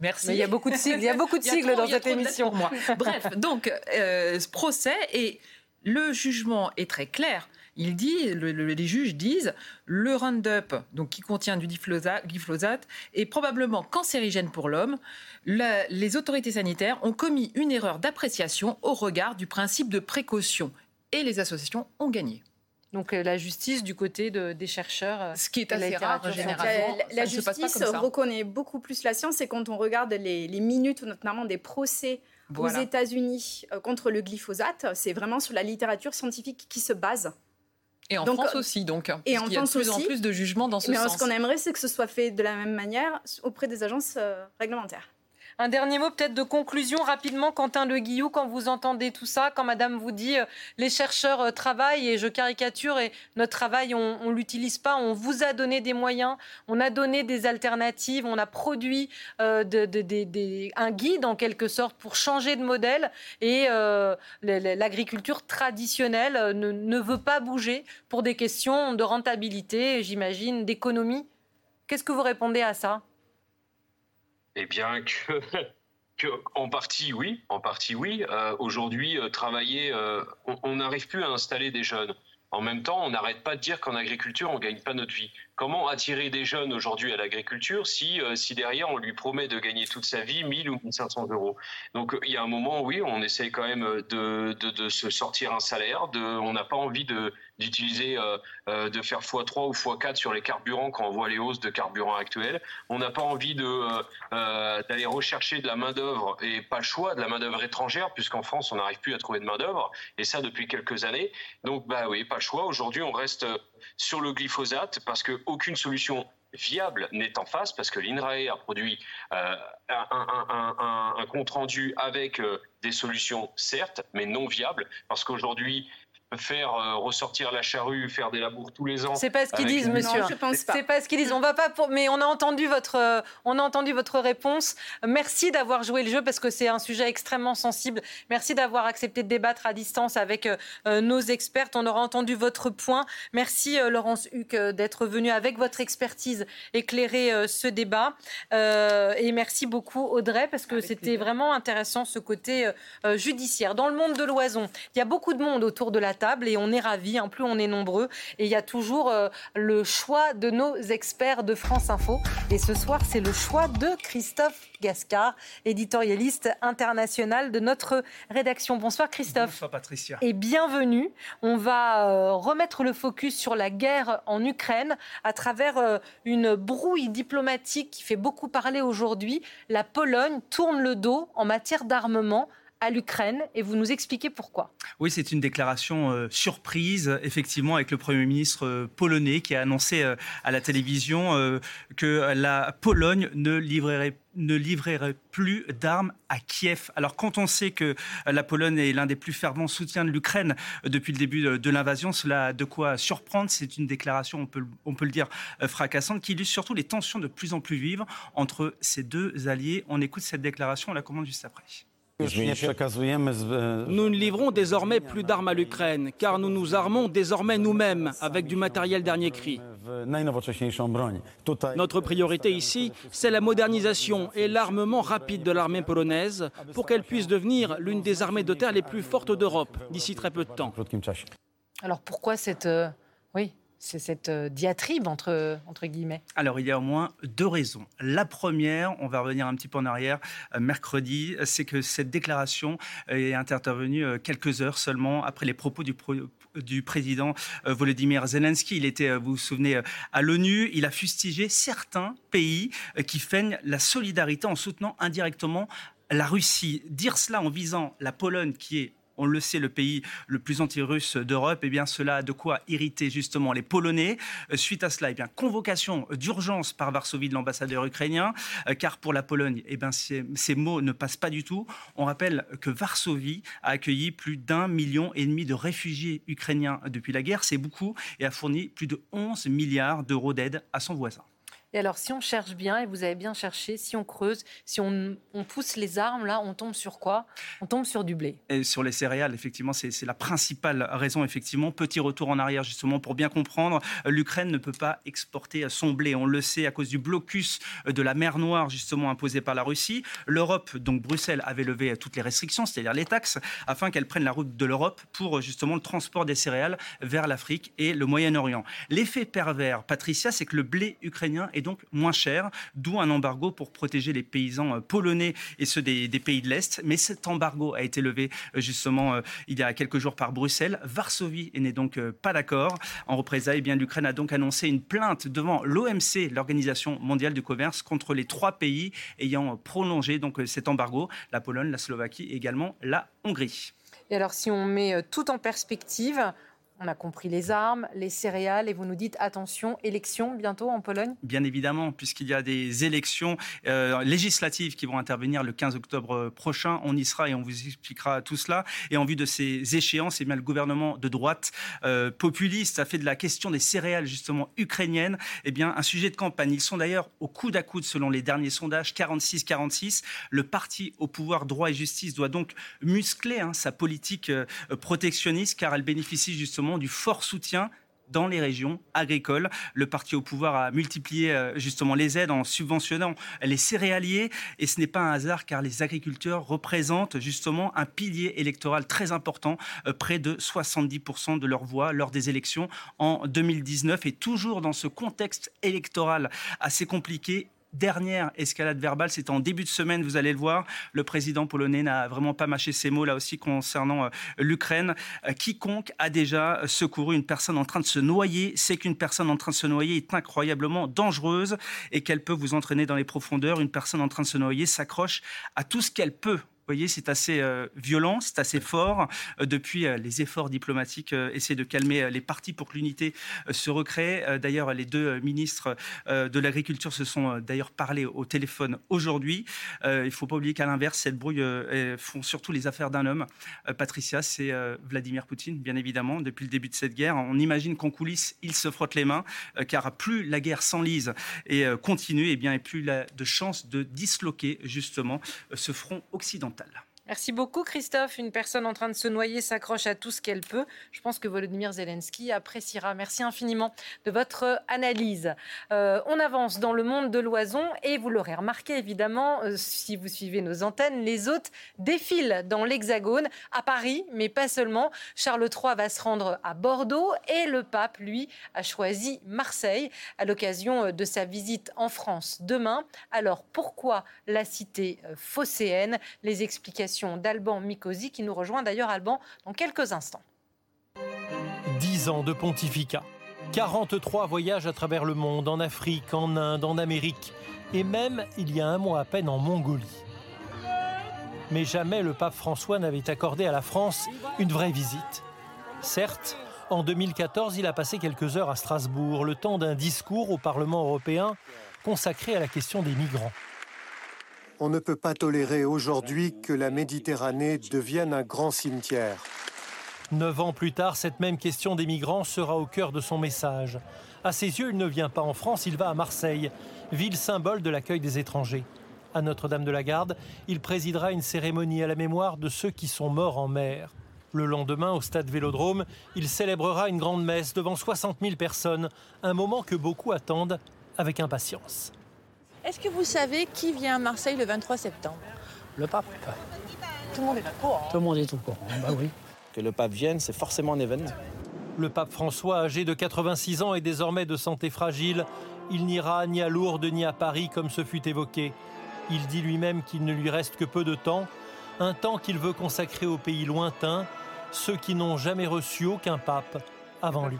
merci.
il y a beaucoup de sigles, il y a beaucoup de sigles dans cette émission.
Moi. Bref, donc ce procès et le jugement est très clair. Il dit, les juges disent, le Roundup, donc qui contient du glyphosate, est probablement cancérigène pour l'homme. les autorités sanitaires ont commis une erreur d'appréciation au regard du principe de précaution et les associations ont gagné.
Donc euh, la justice du côté des chercheurs. Euh,
Ce qui est assez rare généralement.
La, justice reconnaît beaucoup plus la science et quand on regarde les, minutes, notamment des procès aux États-Unis euh, contre le glyphosate, c'est vraiment sur la littérature scientifique qui se base.
Et en France aussi, donc. Et en il y a de plus en plus de jugements dans ce
mais
sens.
Ce qu'on aimerait, c'est que ce soit fait de la même manière auprès des agences euh, réglementaires.
Un dernier mot peut-être de conclusion rapidement, Quentin Le Guillou, quand vous entendez tout ça, quand Madame vous dit euh, les chercheurs euh, travaillent et je caricature et notre travail on, ne l'utilise pas, on vous a donné des moyens, on a donné des alternatives, on a produit euh, un guide en quelque sorte pour changer de modèle et l'agriculture traditionnelle ne, ne veut pas bouger pour des questions de rentabilité, j'imagine, d'économie. Qu'est-ce que vous répondez à ça?
Eh bien que en partie, oui. En partie, oui. Euh, aujourd'hui, euh, travailler, euh, on n'arrive plus à installer des jeunes. En même temps, on n'arrête pas de dire qu'en agriculture, on ne gagne pas notre vie. Comment attirer des jeunes aujourd'hui à l'agriculture si, euh, si derrière on lui promet de gagner toute sa vie 1000 ou 1500 euros? Donc il y a un moment, oui, on essaie quand même de, de, de se sortir un salaire. De, on n'a pas envie de, d'utiliser, euh, euh, de faire x3 ou x4 sur les carburants quand on voit les hausses de carburant actuelles. On n'a pas envie de, d'aller rechercher de la main-d'œuvre et pas le choix de la main-d'œuvre étrangère, puisqu'en France, on n'arrive plus à trouver de main-d'œuvre, et ça depuis quelques années. Donc, bah oui, pas le choix. Aujourd'hui, on reste sur le glyphosate parce qu'aucune solution viable n'est en face parce que l'INRAE a produit euh, un, compte rendu avec euh, des solutions certes, mais non viables parce qu'aujourd'hui faire euh, ressortir la charrue, faire des labours tous les ans.
C'est pas ce qu'ils disent, monsieur. Non, je pense pas. C'est pas ce qu'ils disent. On va pas pour... mais on a entendu votre, euh, on a entendu votre réponse. Merci d'avoir joué le jeu parce que c'est un sujet extrêmement sensible. Merci d'avoir accepté de débattre à distance avec euh, nos experts. On aura entendu votre point. Merci Laurence Huc d'être venu avec votre expertise éclairer ce débat. et merci beaucoup Audrey parce que c'était vraiment intéressant ce côté judiciaire. Dans le monde de l'oison, il y a beaucoup de monde autour de la table et on est ravis, hein, plus on est nombreux. Et il y a toujours euh, le choix de nos experts de France Info. Et ce soir, c'est le choix de Christophe Gascard, éditorialiste international de notre rédaction. Bonsoir Christophe.
Bonsoir Patricia.
Et bienvenue. On va euh, remettre le focus sur la guerre en Ukraine à travers euh, une brouille diplomatique qui fait beaucoup parler aujourd'hui. La Pologne tourne le dos en matière d'armement à l'Ukraine et vous nous expliquez pourquoi.
Oui, c'est une déclaration euh, surprise, effectivement, avec le Premier ministre euh, polonais qui a annoncé euh, à la télévision que la Pologne ne livrerait plus d'armes à Kiev. Alors quand on sait que la Pologne est l'un des plus fervents soutiens de l'Ukraine depuis le début de, l'invasion, cela a de quoi surprendre. C'est une déclaration, on peut, on peut le dire, fracassante, qui illustre surtout les tensions de plus en plus vives entre ces deux alliés. On écoute cette déclaration, on la commande juste après.
Nous ne livrons désormais plus d'armes à l'Ukraine, car nous nous armons désormais nous-mêmes avec du matériel dernier cri. Notre priorité ici, c'est la modernisation et l'armement rapide de l'armée polonaise pour qu'elle puisse devenir l'une des armées de terre les plus fortes d'Europe d'ici très peu de temps.
Alors pourquoi cette... Euh, oui c'est cette euh, diatribe entre, entre guillemets
Alors, il y a au moins deux raisons. La première, on va revenir un petit peu en arrière, euh, mercredi, c'est que cette déclaration est intervenue euh, quelques heures seulement après les propos du, du président Volodymyr Zelensky. Il était, vous vous souvenez, à l'ONU. Il a fustigé certains pays qui feignent la solidarité en soutenant indirectement la Russie. Dire cela en visant la Pologne, qui est on le sait, le pays le plus anti-russe d'Europe, eh bien, cela a de quoi irriter justement les Polonais. Euh, suite à cela, eh bien, convocation d'urgence par Varsovie de l'ambassadeur ukrainien, euh, car pour la Pologne, eh bien, ces, ces, mots ne passent pas du tout. On rappelle que Varsovie a accueilli plus d'un million et demi de réfugiés ukrainiens depuis la guerre, c'est beaucoup, et a fourni plus de 11 milliards d'euros d'aide à son voisin.
Et alors, si on cherche bien, et vous avez bien cherché, si on creuse, si on, pousse les armes, là, on tombe sur quoi? On tombe sur du blé.
Et sur les céréales, effectivement, c'est la principale raison, effectivement. Petit retour en arrière, justement, pour bien comprendre, l'Ukraine ne peut pas exporter son blé. On le sait à cause du blocus de la mer Noire, justement, imposé par la Russie. L'Europe, donc Bruxelles, avait levé toutes les restrictions, c'est-à-dire les taxes, afin qu'elle prenne la route de l'Europe pour, justement, le transport des céréales vers l'Afrique et le Moyen-Orient. L'effet pervers, Patricia, c'est que le blé ukrainien est donc moins cher, d'où un embargo pour protéger les paysans euh, polonais et ceux des, pays de l'Est. Mais cet embargo a été levé euh, justement euh, il y a quelques jours par Bruxelles. Varsovie n'est donc pas d'accord. En représailles, eh l'Ukraine a donc annoncé une plainte devant l'OMC, l'Organisation mondiale du commerce, contre les trois pays ayant prolongé donc cet embargo la Pologne, la Slovaquie et également la Hongrie.
Et alors, si on met tout en perspective, on a compris les armes, les céréales, et vous nous dites attention, élections bientôt en Pologne?
Bien évidemment, puisqu'il y a des élections euh, législatives qui vont intervenir le 15 octobre prochain. On y sera et on vous expliquera tout cela. Et en vue de ces échéances, eh bien, le gouvernement de droite euh, populiste a fait de la question des céréales justement ukrainiennes eh bien, un sujet de campagne. Ils sont d'ailleurs au coude à coude selon les derniers sondages, 46-46. Le parti au pouvoir droit et justice doit donc muscler hein, sa politique euh, protectionniste car elle bénéficie justement du fort soutien dans les régions agricoles. Le parti au pouvoir a multiplié euh, justement les aides en subventionnant les céréaliers et ce n'est pas un hasard car les agriculteurs représentent justement un pilier électoral très important, euh, près de 70% de leur voix lors des élections en 2019 et toujours dans ce contexte électoral assez compliqué dernière escalade verbale, c'était en début de semaine, vous allez le voir. Le président polonais n'a vraiment pas mâché ses mots là aussi concernant euh, l'Ukraine. Euh, quiconque a déjà secouru une personne en train de se noyer sait qu'une personne en train de se noyer est incroyablement dangereuse et qu'elle peut vous entraîner dans les profondeurs. Une personne en train de se noyer s'accroche à tout ce qu'elle peut vous voyez, c'est assez euh, violent, c'est assez fort. Euh, depuis, euh, les efforts diplomatiques essaient de calmer les partis pour que l'unité se recrée. d'ailleurs, les deux ministres de l'Agriculture se sont d'ailleurs parlé au téléphone aujourd'hui. il ne faut pas oublier qu'à l'inverse, cette brouille font surtout les affaires d'un homme. Patricia, c'est Vladimir Poutine, bien évidemment. Depuis le début de cette guerre, on imagine qu'en coulisses, il se frotte les mains, car plus la guerre s'enlise et continue, et eh bien, et plus il a de chances de disloquer justement ce front occidental.
منتله Merci beaucoup Christophe. Une personne en train de se noyer s'accroche à tout ce qu'elle peut. Je pense que Volodymyr Zelensky appréciera. Merci infiniment de votre analyse. Euh, on avance dans le monde de l'oison et vous l'aurez remarqué évidemment euh, si vous suivez nos antennes, les hôtes défilent dans l'Hexagone, à Paris, mais pas seulement. Charles III va se rendre à Bordeaux et le pape, lui, a choisi Marseille à l'occasion de sa visite en France demain. Alors pourquoi la cité euh, phocéenne? Les explications d'Alban Mikosi, qui nous rejoint d'ailleurs, Alban, dans quelques instants.
10 ans de pontificat, 43 voyages à travers le monde, en Afrique, en Inde, en Amérique, et même, il y a un mois à peine, en Mongolie. Mais jamais le pape François n'avait accordé à la France une vraie visite. Certes, en 2014, il a passé quelques heures à Strasbourg, le temps d'un discours au Parlement européen consacré à la question des migrants.
On ne peut pas tolérer aujourd'hui que la Méditerranée devienne un grand cimetière.
Neuf ans plus tard, cette même question des migrants sera au cœur de son message. À ses yeux, il ne vient pas en France, il va à Marseille, ville symbole de l'accueil des étrangers. À Notre-Dame de la Garde, il présidera une cérémonie à la mémoire de ceux qui sont morts en mer. Le lendemain, au stade Vélodrome, il célébrera une grande messe devant 60 000 personnes, un moment que beaucoup attendent avec impatience.
Est-ce que vous savez qui vient à Marseille le 23 septembre?
Le pape.
Tout le monde est au courant.
Tout le monde est au courant, bah oui.
Que le pape vienne, c'est forcément un événement.
Le pape François, âgé de 86 ans et désormais de santé fragile, il n'ira ni à Lourdes ni à Paris comme ce fut évoqué. Il dit lui-même qu'il ne lui reste que peu de temps, un temps qu'il veut consacrer aux pays lointains, ceux qui n'ont jamais reçu aucun pape avant lui.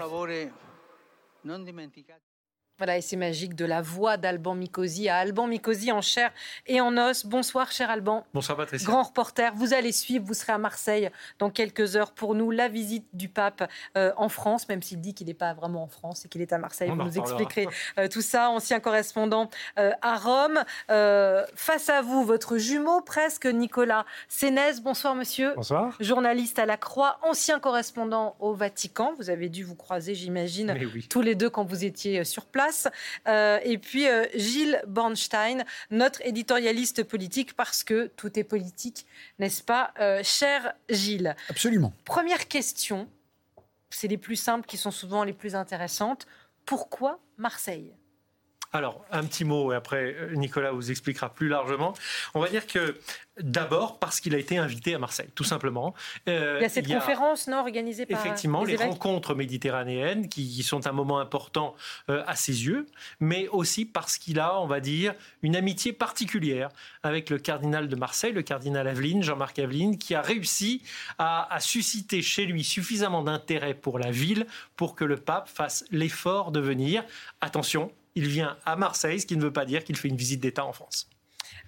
Voilà, et c'est magique de la voix d'Alban Mikosi à Alban Mikosi en chair et en os. Bonsoir, cher Alban.
Bonsoir, Patricia.
Grand reporter, vous allez suivre, vous serez à Marseille dans quelques heures pour nous, la visite du pape euh, en France, même s'il dit qu'il n'est pas vraiment en France et qu'il est à Marseille. vous nous expliquerez euh, tout ça. Ancien correspondant euh, à Rome. face à vous, votre jumeau presque, Nicolas Sénès. Bonsoir, monsieur.
Bonsoir.
Journaliste à la Croix, ancien correspondant au Vatican. Vous avez dû vous croiser, j'imagine, tous les deux quand vous étiez sur place. Euh, et puis euh, Gilles Bornstein, notre éditorialiste politique, parce que tout est politique, n'est-ce pas, euh, cher Gilles?
Absolument.
Première question, c'est les plus simples qui sont souvent les plus intéressantes. Pourquoi Marseille?
Alors, un petit mot, et après Nicolas vous expliquera plus largement. On va dire que D'abord parce qu'il a été invité à Marseille, tout simplement.
Euh, il y a cette conférence, non, organisée par
effectivement les, rencontres méditerranéennes qui sont un moment important euh, à ses yeux, mais aussi parce qu'il a, on va dire, une amitié particulière avec le cardinal de Marseille, le cardinal Aveline, Jean-Marc Aveline, qui a réussi à, à susciter chez lui suffisamment d'intérêt pour la ville pour que le pape fasse l'effort de venir. Attention, il vient à Marseille, ce qui ne veut pas dire qu'il fait une visite d'État en France.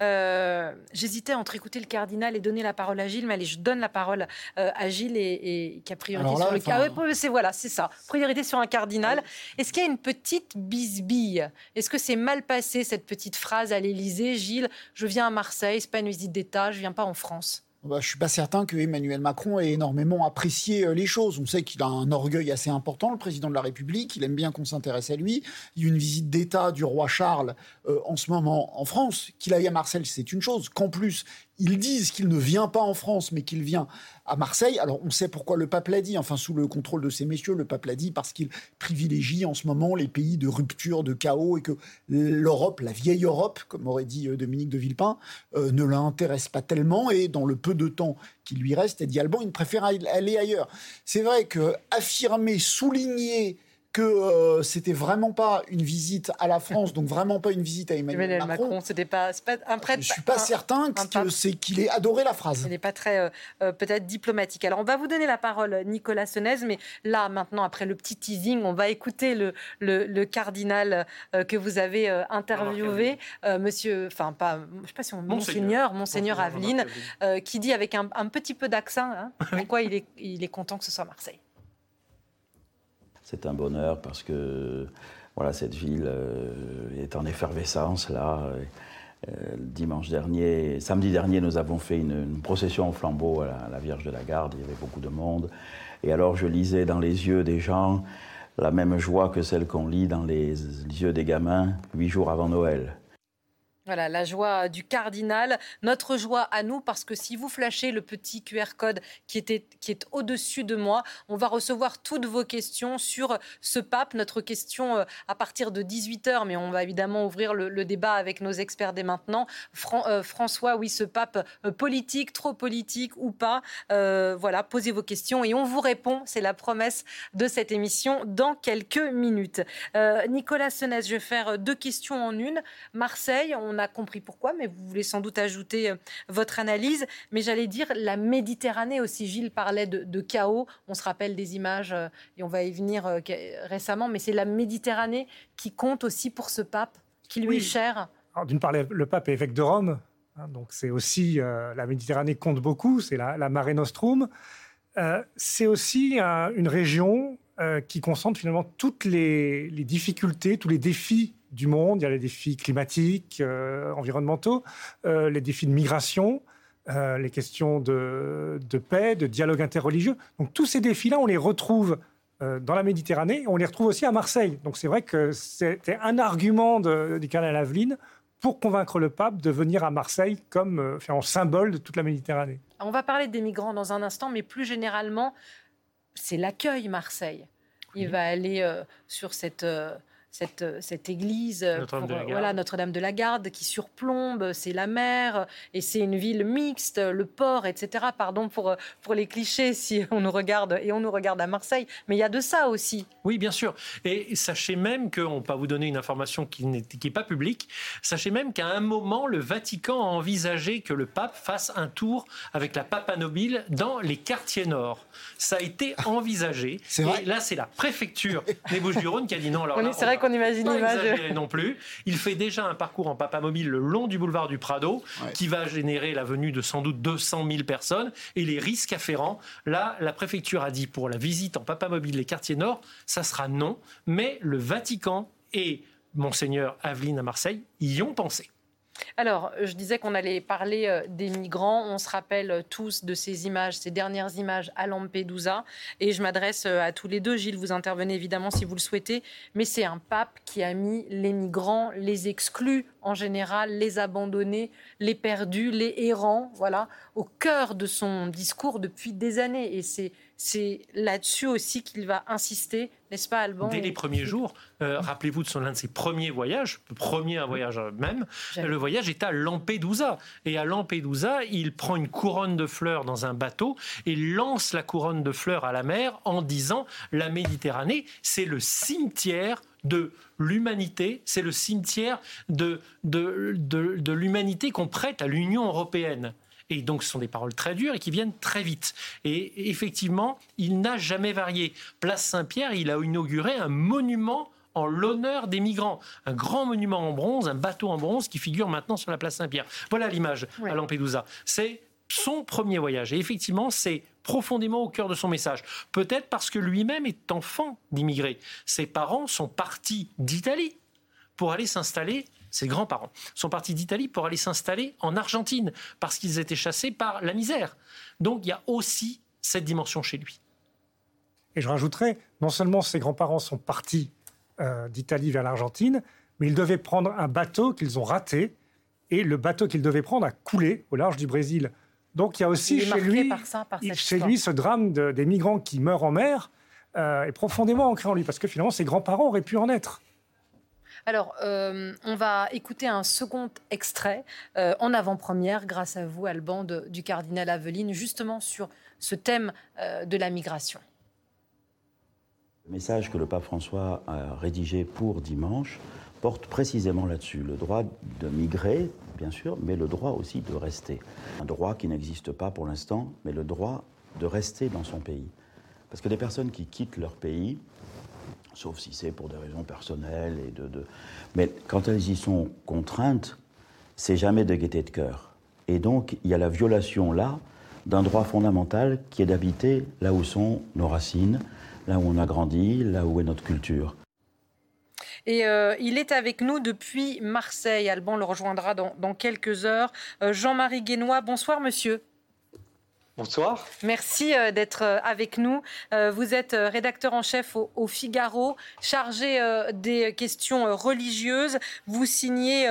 Euh, j'hésitais entre écouter le cardinal et donner la parole à Gilles, mais allez, je donne la parole euh, à Gilles et, qui a priorité sur le cardinal. Ah c'est voilà, c'est ça. Priorité sur un cardinal. Est-ce qu'il y a une petite bisbille? Est-ce que c'est mal passé cette petite phrase à l'Élysée, Gilles Je viens à Marseille, c'est pas une visite d'État, je viens pas en France.
Bah, je suis pas certain que Emmanuel Macron ait énormément apprécié euh, les choses. On sait qu'il a un orgueil assez important, le président de la République. Il aime bien qu'on s'intéresse à lui. Il y a une visite d'État du roi Charles euh, en ce moment en France. Qu'il aille à Marseille, c'est une chose. Qu'en plus, ils disent qu'il ne vient pas en France, mais qu'il vient à Marseille. Alors, on sait pourquoi le pape l'a dit. Enfin, sous le contrôle de ces messieurs, le pape l'a dit parce qu'il privilégie en ce moment les pays de rupture, de chaos, et que l'Europe, la vieille Europe, comme aurait dit euh, Dominique de Villepin, euh, ne l'intéresse pas tellement. Et dans le peu de temps qui lui reste, Eddie Alban, il préfère aller ailleurs. C'est vrai que affirmer, souligner que euh, c'était vraiment pas une visite à la France, donc vraiment pas une visite à Emmanuel, Macron.
c'était pas, pas un prêtre.
Je suis pas certain que c'est qu'il ait adoré la phrase.
Ce n'est pas très euh, euh, peut-être diplomatique. Alors on va vous donner la parole, Nicolas Senez, mais là maintenant après le petit teasing, on va écouter le, le, cardinal que vous avez interviewé, Monsieur, enfin pas, je sais pas si on Monseigneur, Monseigneur, Aveline, qui dit avec un, petit peu d'accent, hein, pourquoi il est, il est content que ce soit Marseille
c'est un bonheur parce que voilà, cette ville euh, est en effervescence là. Euh, dimanche dernier, samedi dernier, nous avons fait une, procession au flambeau à la, Vierge de la Garde. Il y avait beaucoup de monde. Et alors, je lisais dans les yeux des gens la même joie que celle qu'on lit dans les yeux des gamins huit jours avant Noël.
Voilà, la joie du cardinal, notre joie à nous, parce que si vous flashez le petit QR code qui, était, qui est au-dessus de moi, on va recevoir toutes vos questions sur ce pape. Notre question euh, à partir de 18h, mais on va évidemment ouvrir le, débat avec nos experts dès maintenant. Euh, François, oui, ce pape euh, politique, trop politique ou pas Voilà, posez vos questions et on vous répond. C'est la promesse de cette émission dans quelques minutes. Nicolas Senez, je vais faire deux questions en une. Marseille, on on a compris pourquoi, mais vous voulez sans doute ajouter euh, votre analyse. Mais j'allais dire la Méditerranée aussi. Gilles parlait de, chaos. On se rappelle des images, euh, et on va y venir euh, récemment, mais c'est la Méditerranée qui compte aussi pour ce pape, qui lui est cher.
D'une part, le pape est évêque de Rome, hein, donc c'est aussi la Méditerranée compte beaucoup, c'est la, la, Mare Nostrum. c'est aussi une région qui concentre finalement toutes les, les, difficultés, tous les défis du monde. Il y a les défis climatiques, euh, environnementaux, euh, les défis de migration, euh, les questions de, paix, de dialogue interreligieux. Donc tous ces défis-là, on les retrouve dans la Méditerranée, on les retrouve aussi à Marseille. Donc c'est vrai que c'était un argument du cardinal Aveline pour convaincre le pape de venir à Marseille comme en symbole de toute la Méditerranée.
On va parler des migrants dans un instant, mais plus généralement, c'est l'accueil Marseille. Il va aller sur cette cette, euh, cette église, euh, Notre-Dame de, la voilà, Notre-Dame de la Garde, qui surplombe, c'est la mer, et c'est une ville mixte, le port, etc. Pardon pour, pour les clichés si on nous regarde, et on nous regarde à Marseille, mais il y a de ça aussi.
Oui, bien sûr. Et sachez même qu'on va vous donner une information qui n'est pas publique, sachez même qu'à un moment, le Vatican a envisagé que le pape fasse un tour avec la Papanobile dans les quartiers nord. Ça a été envisagé. et là, c'est la préfecture des Bouches-du-Rhône qui a dit non. Alors
c'est vrai qu'on imagine
l'image. non plus. Il fait déjà un parcours en papamobile le long du boulevard du Prado, qui va générer la venue de sans doute 200 000 personnes et les risques afférents. Là, la préfecture a dit pour la visite en papamobile les quartiers nord, ça sera non, mais le Vatican et Monseigneur Aveline à Marseille y ont pensé.
Alors, je disais qu'on allait parler euh, des migrants. On se rappelle euh, tous de ces images, ces dernières images à Lampedusa. Et je m'adresse euh, à tous les deux. Gilles, vous intervenez évidemment si vous le souhaitez. Mais c'est un pape qui a mis les migrants, les exclus en général, les abandonnés, les perdus, les errants, voilà, au cœur de son discours depuis des années. Et c'est c'est là-dessus aussi qu'il va insister, n'est-ce pas, Alban
Dès les premiers jours, euh, rappelez-vous de son l'un de ses premiers voyages, le premier voyage même, le voyage est à Lampedusa. Et à Lampedusa, il prend une couronne de fleurs dans un bateau et lance la couronne de fleurs à la mer en disant la Méditerranée, c'est le cimetière de l'humanité, c'est le cimetière de, de l'humanité qu'on prête à l'Union européenne. Et donc, ce sont des paroles très dures et qui viennent très vite. Et effectivement, il n'a jamais varié. Place Saint-Pierre, il a inauguré un monument en l'honneur des migrants. Un grand monument en bronze, un bateau en bronze qui figure maintenant sur la place Saint-Pierre. Voilà l'image à Lampedusa. C'est son premier voyage. Et effectivement, c'est profondément au cœur de son message. Peut-être parce que lui-même est enfant d'immigrés. Ses parents sont partis d'Italie pour aller s'installer ses grands-parents, sont partis d'Italie pour aller s'installer en Argentine parce qu'ils étaient chassés par la misère. Donc il y a aussi cette dimension chez lui.
Et je rajouterais, non seulement ses grands-parents sont partis euh, d'Italie vers l'Argentine, mais ils devaient prendre un bateau qu'ils ont raté et le bateau qu'il devait prendre a coulé au large du Brésil. Donc il y a aussi chez, lui, chez lui ce drame des migrants qui meurent en mer euh, est profondément ancré en lui, parce que finalement ses grands-parents auraient pu en être.
Alors, euh, on va écouter un second extrait euh, en avant-première, grâce à vous, Alban, du cardinal Aveline, justement sur ce thème de la migration.
Le message que le pape François a rédigé pour dimanche porte précisément là-dessus, le droit de migrer, bien sûr, mais le droit aussi de rester. Un droit qui n'existe pas pour l'instant, mais le droit de rester dans son pays. Parce que les personnes qui quittent leur pays, sauf si c'est pour des raisons personnelles, et de, mais quand elles y sont contraintes, c'est jamais de gaieté de cœur. Et donc, il y a la violation là d'un droit fondamental qui est d'habiter là où sont nos racines, là où on a grandi, là où est notre culture.
Et euh, il est avec nous depuis Marseille. Alban le rejoindra dans, quelques heures. Euh, Jean-Marie Guénois, bonsoir monsieur.
Bonsoir.
Merci euh, d'être avec nous. Vous êtes rédacteur en chef au, Figaro, chargé des questions religieuses. Vous signez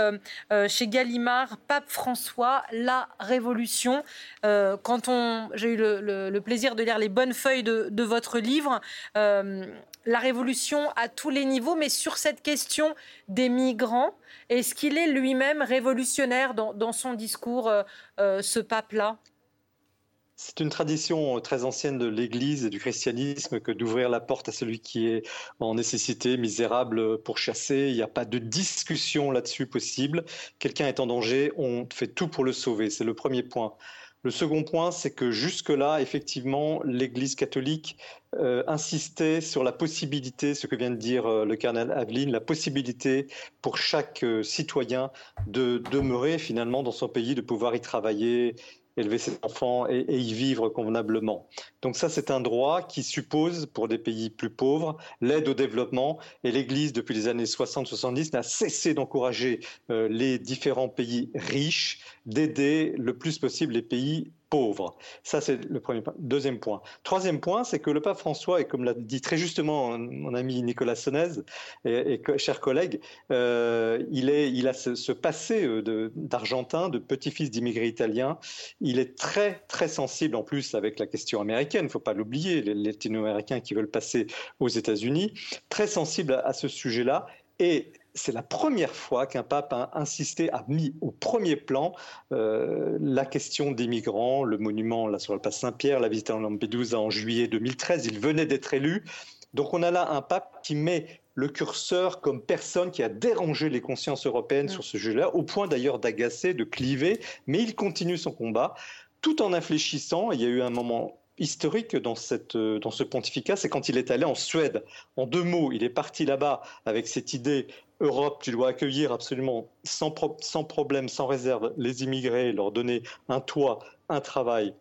chez Gallimard Pape François, la Révolution. Quand j'ai eu le, plaisir de lire les bonnes feuilles de, de votre livre, la révolution à tous les niveaux, mais sur cette question des migrants, est-ce qu'il est, lui-même révolutionnaire dans, son discours, euh, euh, ce pape-là?
C'est une tradition très ancienne de l'Église et du christianisme que d'ouvrir la porte à celui qui est en nécessité, misérable, pour chasser. Il n'y a pas de discussion là-dessus possible. Quelqu'un est en danger, on fait tout pour le sauver. C'est le premier point. Le second point, c'est que jusque-là, effectivement, l'Église catholique euh, insistait sur la possibilité, ce que vient de dire euh, le cardinal Aveline, la possibilité pour chaque euh, citoyen de demeurer finalement dans son pays, de pouvoir y travailler, élever ses enfants et, y vivre convenablement. Donc ça, c'est un droit qui suppose, pour des pays plus pauvres, l'aide au développement. Et l'Église, depuis les années 60-70, n'a cessé d'encourager les différents pays riches d'aider le plus possible les pays Ça, c'est le premier point. Deuxième point. Troisième point, c'est que le pape François, et comme l'a dit très justement mon ami Nicolas Sonez, et, chers collègues, euh, il, est, il a ce, passé euh, d'Argentin, de, petit-fils d'immigrés italiens. Il est très, très sensible en plus avec la question américaine, il ne faut pas l'oublier, les latino-américains qui veulent passer aux États-Unis, très sensible à ce sujet-là. Et c'est la première fois qu'un pape a insisté, a mis au premier plan euh, la question des migrants, le monument là sur le place Saint-Pierre, la visite à Lampedusa en juillet 2013. Il venait d'être élu. Donc on a là un pape qui met le curseur comme personne qui a dérangé les consciences européennes sur ce sujet-là, au point d'ailleurs d'agacer, de cliver, mais il continue son combat tout en infléchissant. Il y a eu un moment historique dans, cette, dans ce pontificat, c'est quand il est allé en Suède. En deux mots, il est parti là-bas avec cette idée Europe, tu dois accueillir absolument sans, problème, sans réserve les immigrés, leur donner un toit, un travail,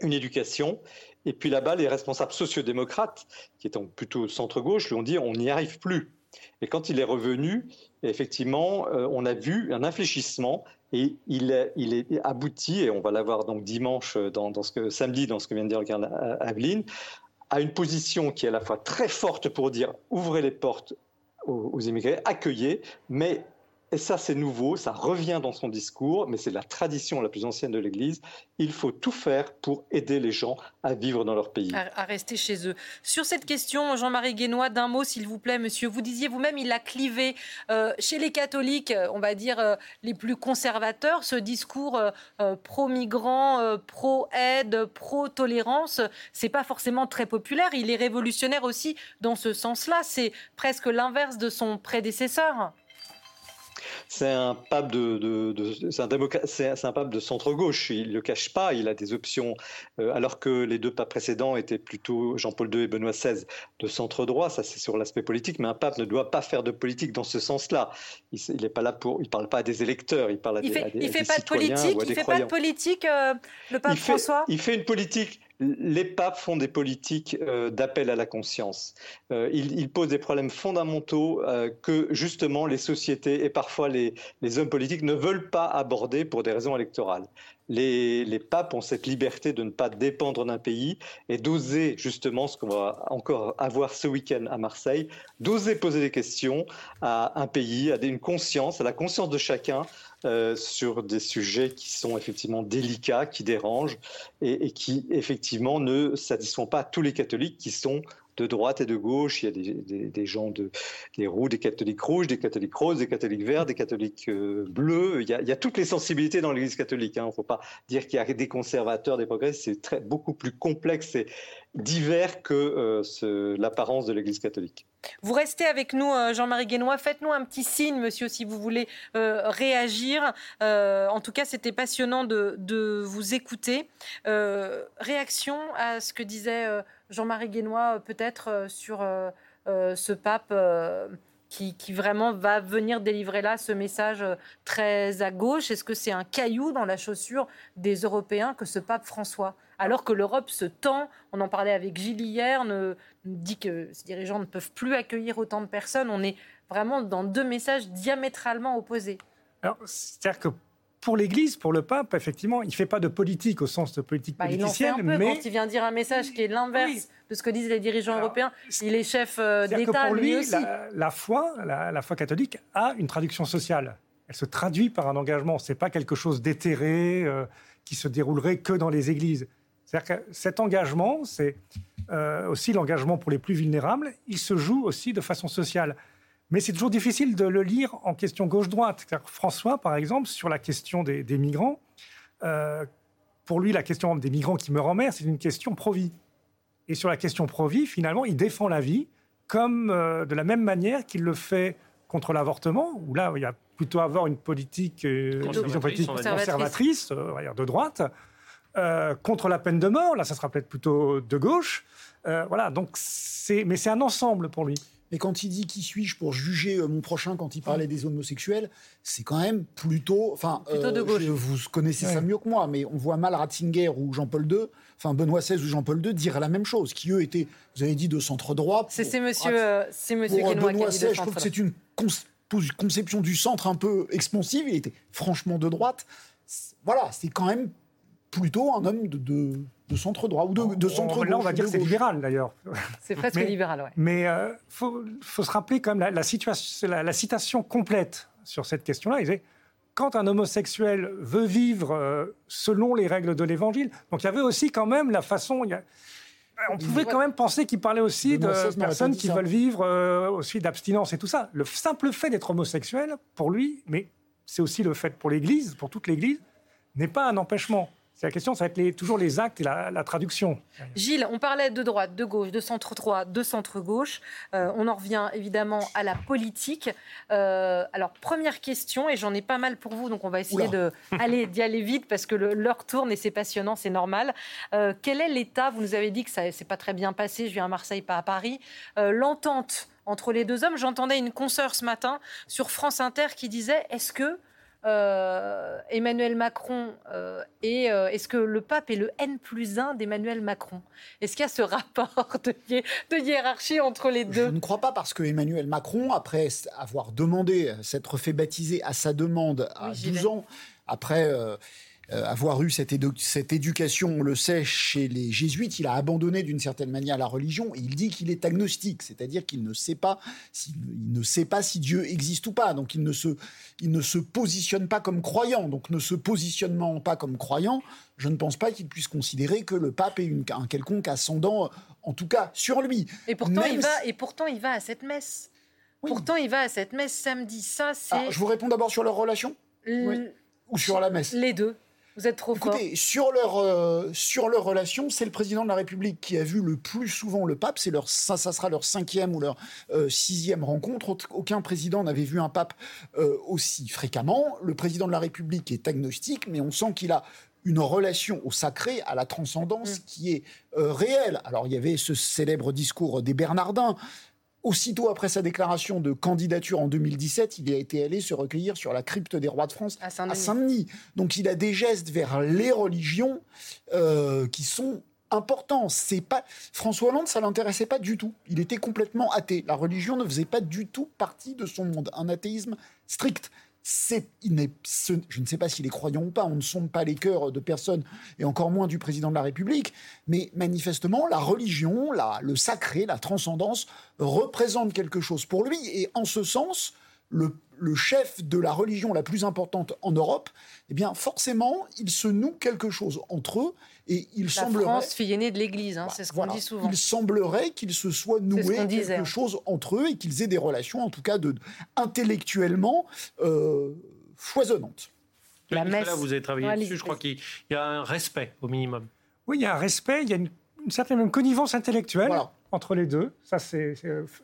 une éducation. Et puis là-bas, les responsables sociodémocrates, qui étaient plutôt centre-gauche, lui ont dit on n'y arrive plus. Et quand il est revenu, effectivement, euh, on a vu un infléchissement et il est, abouti, et on va l'avoir donc dimanche, dans, ce que, samedi, dans ce que vient de dire Aveline, à une position qui est à la fois très forte pour dire ouvrez les portes aux, immigrés, accueillez, mais et ça, c'est nouveau, ça revient dans son discours, mais c'est la tradition la plus ancienne de l'Église. Il faut tout faire pour aider les gens à vivre dans leur pays.
À, rester chez eux. Sur cette question, Jean-Marie Guénois, d'un mot, s'il vous plaît, monsieur. Vous disiez vous-même, il a clivé euh, chez les catholiques, euh, on va dire euh, les plus conservateurs, ce discours pro-migrants, pro-aide, pro-tolérance. C'est pas forcément très populaire. Il est révolutionnaire aussi dans ce sens-là. C'est presque l'inverse de son prédécesseur.
C'est un pape de, c'est un, pape de centre-gauche. Il ne le cache pas. Il a des options, euh, alors que les deux papes précédents étaient plutôt Jean-Paul II et Benoît XVI de centre-droit. Ça, c'est sur l'aspect politique. Mais un pape ne doit pas faire de politique dans ce sens-là. Il ne pas là pour. Il parle pas à des électeurs. Il parle à des,
il
fait,
pas de politique. Il fait pas de politique. Euh, le pape François?
il fait une politique les papes font des politiques euh, d'appel à la conscience. Euh, ils, posent des problèmes fondamentaux euh, que justement les sociétés et parfois les, hommes politiques ne veulent pas aborder pour des raisons électorales. Les, papes ont cette liberté de ne pas dépendre d'un pays et d'oser justement ce qu'on va encore avoir ce week-end à Marseille, d'oser poser des questions à un pays, à une conscience, à la conscience de chacun euh, sur des sujets qui sont effectivement délicats, qui dérangent et qui effectivement ne satisfont pas tous les catholiques qui sont de droite et de gauche. Il y a des, gens de, des roux, des catholiques rouges, des catholiques roses, des catholiques verts, des catholiques euh, bleus. Il y, a, il y, a, toutes les sensibilités dans l'Église catholique. Il hein. ne faut pas dire qu'il y a des conservateurs, des progressistes. C'est très, beaucoup plus complexe et divers que euh, l'apparence de l'Église catholique.
Vous restez avec nous, euh, Jean-Marie Guénois. Faites-nous un petit signe, monsieur, si vous voulez euh, réagir. En tout cas, c'était passionnant de, vous écouter. Réaction à ce que disait Jean-Marie Guénois, peut-être sur ce pape qui, vraiment va venir délivrer là ce message très à gauche. Est-ce que c'est un caillou dans la chaussure des Européens que ce pape François? Alors que l'Europe se tend, on en parlait avec Gilles hier, ne, dit que ces dirigeants ne peuvent plus accueillir autant de personnes. On est vraiment dans deux messages diamétralement opposés.
C'est-à-dire que pour l'Église, pour le pape, effectivement, il ne fait pas de politique au sens de politique
bah,
politicienne.
Il en fait un peu mais... quand il vient dire un message qui est l'inverse oui. de ce que disent les dirigeants Alors, européens. Il est chef euh, d'État,
pour lui,
lui aussi.
La, la foi, la, la, foi catholique a une traduction sociale. Elle se traduit par un engagement. C'est pas quelque chose d'éthéré euh, qui se déroulerait que dans les églises. C'est-à-dire que cet engagement, c'est euh, aussi l'engagement pour les plus vulnérables, il se joue aussi de façon sociale. Mais c'est toujours difficile de le lire en question gauche-droite. François, par exemple, sur la question des, des migrants, euh, pour lui, la question des migrants qui meurent en mer, c'est une question pro-vie. Et sur la question pro-vie, finalement, il défend la vie comme euh, de la même manière qu'il le fait contre l'avortement, où là, il y a plutôt à avoir une politique, euh, une politique conservatrice, de droite. Contre la peine de mort, là, ça sera peut-être plutôt de gauche. Voilà, donc c'est, mais c'est un ensemble pour lui.
Mais quand il dit qui suis-je pour juger euh, mon prochain quand il parlait des homosexuels, c'est quand même plutôt. Enfin. Je, vous connaissez ouais. ça mieux que moi, mais on voit mal Ratzinger ou Jean-Paul II, enfin Benoît XVI ou Jean-Paul II dire la même chose, qui eux étaient, vous avez dit, de centre droit.
C'est, c'est monsieur, euh, c'est monsieur
pour Benoît XVI, je trouve que c'est une conception du centre un peu expansive. Il était franchement de droite. Voilà, c'est quand même plutôt un homme de, de, de centre droit ou de, de centre
gauche. Là, on va dire que c'est libéral d'ailleurs.
C'est presque
mais,
libéral, oui.
Mais il euh, faut, faut, se rappeler quand même la, la, situation, la, la citation complète sur cette question-là. Il disait quand un homosexuel veut vivre euh, selon les règles de l'évangile, donc il y avait aussi quand même la façon. Il y a, on pouvait quand même penser qu'il parlait aussi de, de personnes qui ça. veulent vivre euh, aussi d'abstinence et tout ça. Le simple fait d'être homosexuel, pour lui, mais c'est aussi le fait pour l'Église, pour toute l'Église, n'est pas un empêchement. C'est la question, ça va être les, toujours les actes et la, la, traduction.
Gilles, on parlait de droite, de gauche, de centre droit, de centre gauche. Euh, on en revient évidemment à la politique. Euh, alors, première question, et j'en ai pas mal pour vous, donc on va essayer d'y aller vite parce que l'heure tourne et c'est passionnant, c'est normal. Euh, quel est l'état Vous nous avez dit que ça s'est pas très bien passé, je viens à Marseille, pas à Paris. L'entente entre les deux hommes, j'entendais une consoeur ce matin sur France Inter qui disait est-ce que Emmanuel Macron euh, et euh, est-ce que le pape est le N plus 1 d'Emmanuel Macron? Est-ce qu'il y a ce rapport de, hiérarchie entre les deux?
Je ne crois pas parce que Emmanuel Macron, après avoir demandé, s'être fait baptiser à sa demande à oui, 12 ans, après euh, avoir eu cette, cette, éducation, on le sait, chez les jésuites, il a abandonné d'une certaine manière la religion et il dit qu'il est agnostique, c'est-à-dire qu'il ne sait pas, si, il ne sait pas si Dieu existe ou pas. Donc il ne se, il ne se positionne pas comme croyant. Donc ne se positionnant pas comme croyant, je ne pense pas qu'il puisse considérer que le pape ait une, un quelconque ascendant, en tout cas sur lui.
Et pourtant, Même il va, et pourtant il va à cette messe. Oui. Pourtant, il va à cette messe samedi. Ça, c'est.
Ah, je vous réponds d'abord sur leur relation?
L...
Oui. Ou sur la messe?
Les deux. Vous êtes trop
Écoutez,
fort.
sur leur, euh, sur leur relation, c'est le président de la République qui a vu le plus souvent le pape. C'est leur, ça, ça sera leur cinquième ou leur euh, sixième rencontre. Aucun président n'avait vu un pape euh, aussi fréquemment. Le président de la République est agnostique, mais on sent qu'il a une relation au sacré, à la transcendance mmh. qui est euh, réelle. Alors il y avait ce célèbre discours des Bernardins Aussitôt après sa déclaration de candidature en 2017, il a été allé se recueillir sur la crypte des rois de France
à Saint-Denis.
Saint Donc il a des gestes vers les religions euh, qui sont importants. C'est pas François Hollande, ça l'intéressait pas du tout. Il était complètement athée. La religion ne faisait pas du tout partie de son monde. Un athéisme strict. Je ne sais pas s'il est croyant ou pas, on ne sonde pas les cœurs de personne, et encore moins du président de la République, mais manifestement, la religion, le sacré, la transcendance représente quelque chose pour lui, et en ce sens, le, chef de la religion la plus importante en Europe, eh bien forcément, il se noue quelque chose entre eux et il
la
semblerait.
France, fille aînée de l'Église, hein, c'est ce qu'on dit souvent.
Il semblerait qu'ils se soient noués quelque chose entre eux et qu'ils aient des relations, en tout cas, de, intellectuellement euh, foisonnantes.
La messe. Là, vous avez travaillé dessus. Je crois qu'il y a un respect au minimum.
Oui, il y a un respect. Il y a une, certaine connivence intellectuelle entre les deux. Ça, c'est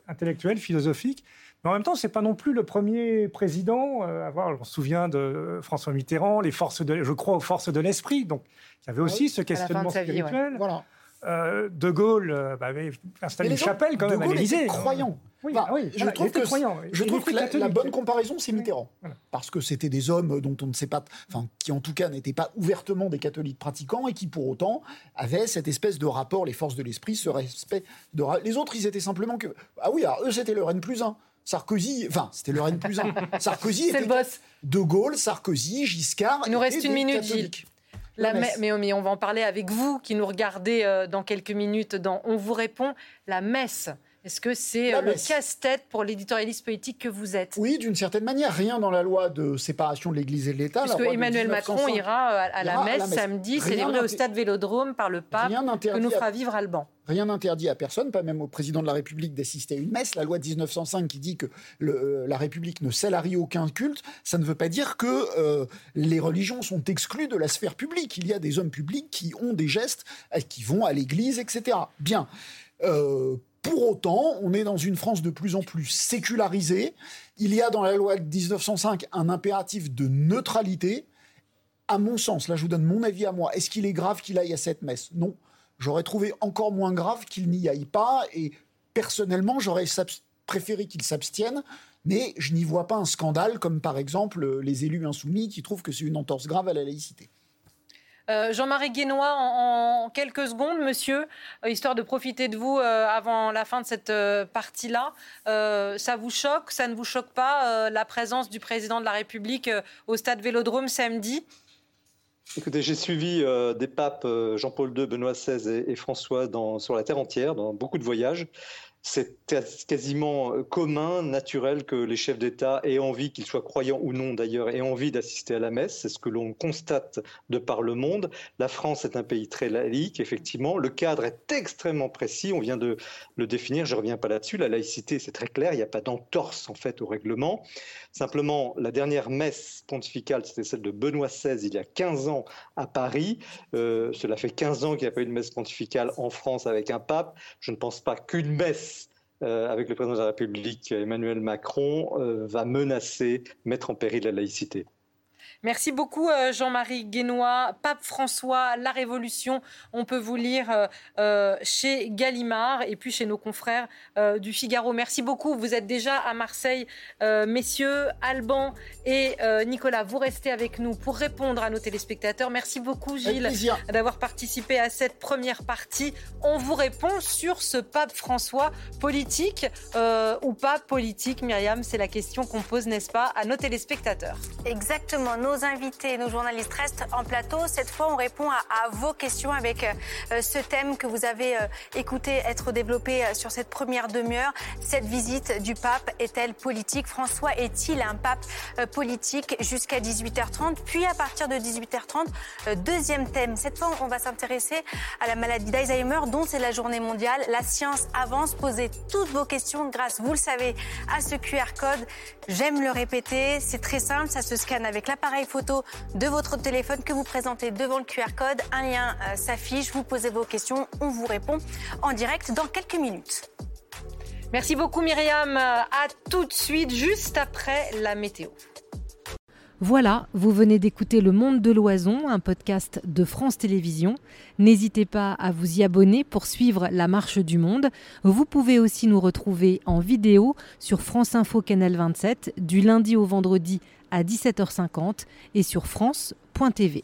intellectuel, philosophique. Mais en même temps, c'est pas non plus le premier président euh, à avoir. On se souvient de François Mitterrand, les forces de, je crois aux forces de l'esprit. Donc, il y avait aussi ce questionnement spirituel. Voilà. Euh, de Gaulle euh, bah, avait installé une chapelle quand même à l'Élysée.
croyant.
Oui, oui,
je trouve que, croyant. Je trouve que la, bonne comparaison, c'est Mitterrand. Parce que c'était des hommes dont on ne sait pas, enfin, qui en tout cas n'étaient pas ouvertement des catholiques pratiquants et qui pour autant avaient cette espèce de rapport, les forces de l'esprit, ce respect. De... Les autres, ils étaient simplement que. Ah oui, alors eux, c'était le N plus 1. Sarkozy, enfin, c'était le N plus 1. Sarkozy était.
le boss.
De Gaulle, Sarkozy, Giscard.
Il nous reste une minute, Gilles. La mais, mais, on va en parler avec vous qui nous regardez euh, dans quelques minutes dans On vous répond. La messe. Est-ce que c'est euh, le casse-tête pour l'éditorialiste politique que vous êtes?
Oui, d'une certaine manière. Rien dans la loi de séparation de l'Église et de l'État.
Parce que Emmanuel Macron ira euh, à, la, messe samedi, célébrée au stade Vélodrome par le pape, que nous fera vivre Alban.
Rien n'interdit à personne, pas même au président de la République, d'assister à une messe. La loi de 1905 qui dit que euh, la République ne salarie aucun culte, ça ne veut pas dire que les religions sont exclues de la sphère publique. Il y a des hommes publics qui ont des gestes, qui vont à l'église, etc. Bien. Pour autant, on est dans une France de plus en plus sécularisée. Il y a dans la loi de 1905 un impératif de neutralité. À mon sens, là je vous donne mon avis à moi, est-ce qu'il est grave qu'il aille à cette messe? Non. J'aurais trouvé encore moins grave qu'il n'y aille pas et personnellement j'aurais préféré qu'il s'abstienne, mais je n'y vois pas un scandale comme par exemple les élus insoumis qui trouvent que c'est une entorse grave à la laïcité.
Euh, Jean-Marie Guénois, en, quelques secondes, monsieur, euh, histoire de profiter de vous euh, avant la fin de cette partie-là. ça vous choque, ça ne vous choque pas, la présence du président de la République au stade Vélodrome samedi?
Écoutez, j'ai suivi des papes Jean-Paul II, Benoît XVI et, François sur la terre entière, dans beaucoup de voyages c'est quasiment euh, commun, naturel que les chefs d'État aient envie, qu'ils soient croyants ou non d'ailleurs, aient envie d'assister à la messe. C'est ce que l'on constate de par le monde. La France est un pays très laïque, effectivement. Le cadre est extrêmement précis. On vient de le définir. Je ne reviens pas là-dessus. La laïcité, c'est très clair. Il n'y a pas d'entorse en fait au règlement. Simplement, la dernière messe pontificale, c'était celle de Benoît XVI il y a 15 ans à Paris. Euh, cela fait 15 ans qu'il n'y a pas eu de messe pontificale en France avec un pape. Je ne pense pas qu'une messe avec le président de la République Emmanuel Macron, euh, va menacer, mettre en péril la laïcité.
Merci beaucoup euh, Jean-Marie Guénois, Pape François, La Révolution. On peut vous lire euh, euh, chez Gallimard et puis chez nos confrères du Figaro. Merci beaucoup. Vous êtes déjà à Marseille. messieurs, Alban et Nicolas, vous restez avec nous pour répondre à nos téléspectateurs. Merci beaucoup Gilles d'avoir participé à cette première partie. On vous répond sur ce Pape François politique ou pas politique. Myriam, c'est la question qu'on pose, n'est-ce pas, à nos téléspectateurs.
Exactement nos invités, nos journalistes restent en plateau. Cette fois, on répond à, vos questions avec euh, ce thème que vous avez euh, écouté être développé euh, sur cette première demi-heure. Cette visite du pape est-elle politique? François est-il un pape politique jusqu'à 18h30 Puis à partir de 18h30, deuxième thème. Cette fois, on va s'intéresser à la maladie d'Alzheimer dont c'est la journée mondiale. La science avance. Posez toutes vos questions grâce, vous le savez, à ce QR code. J'aime le répéter. C'est très simple. Ça se scanne avec l'appareil photo de votre téléphone que vous présentez devant le QR code. Un lien euh, s'affiche, vous posez vos questions, on vous répond en direct dans quelques minutes.
Merci beaucoup Myriam. À tout de suite, juste après la météo.
Voilà, vous venez d'écouter Le Monde de l'Oison, un podcast de France Télévisions. N'hésitez pas à vous y abonner pour suivre la marche du monde. Vous pouvez aussi nous retrouver en vidéo sur France Info Canal 27 du lundi au vendredi à 17h50 et sur France.tv.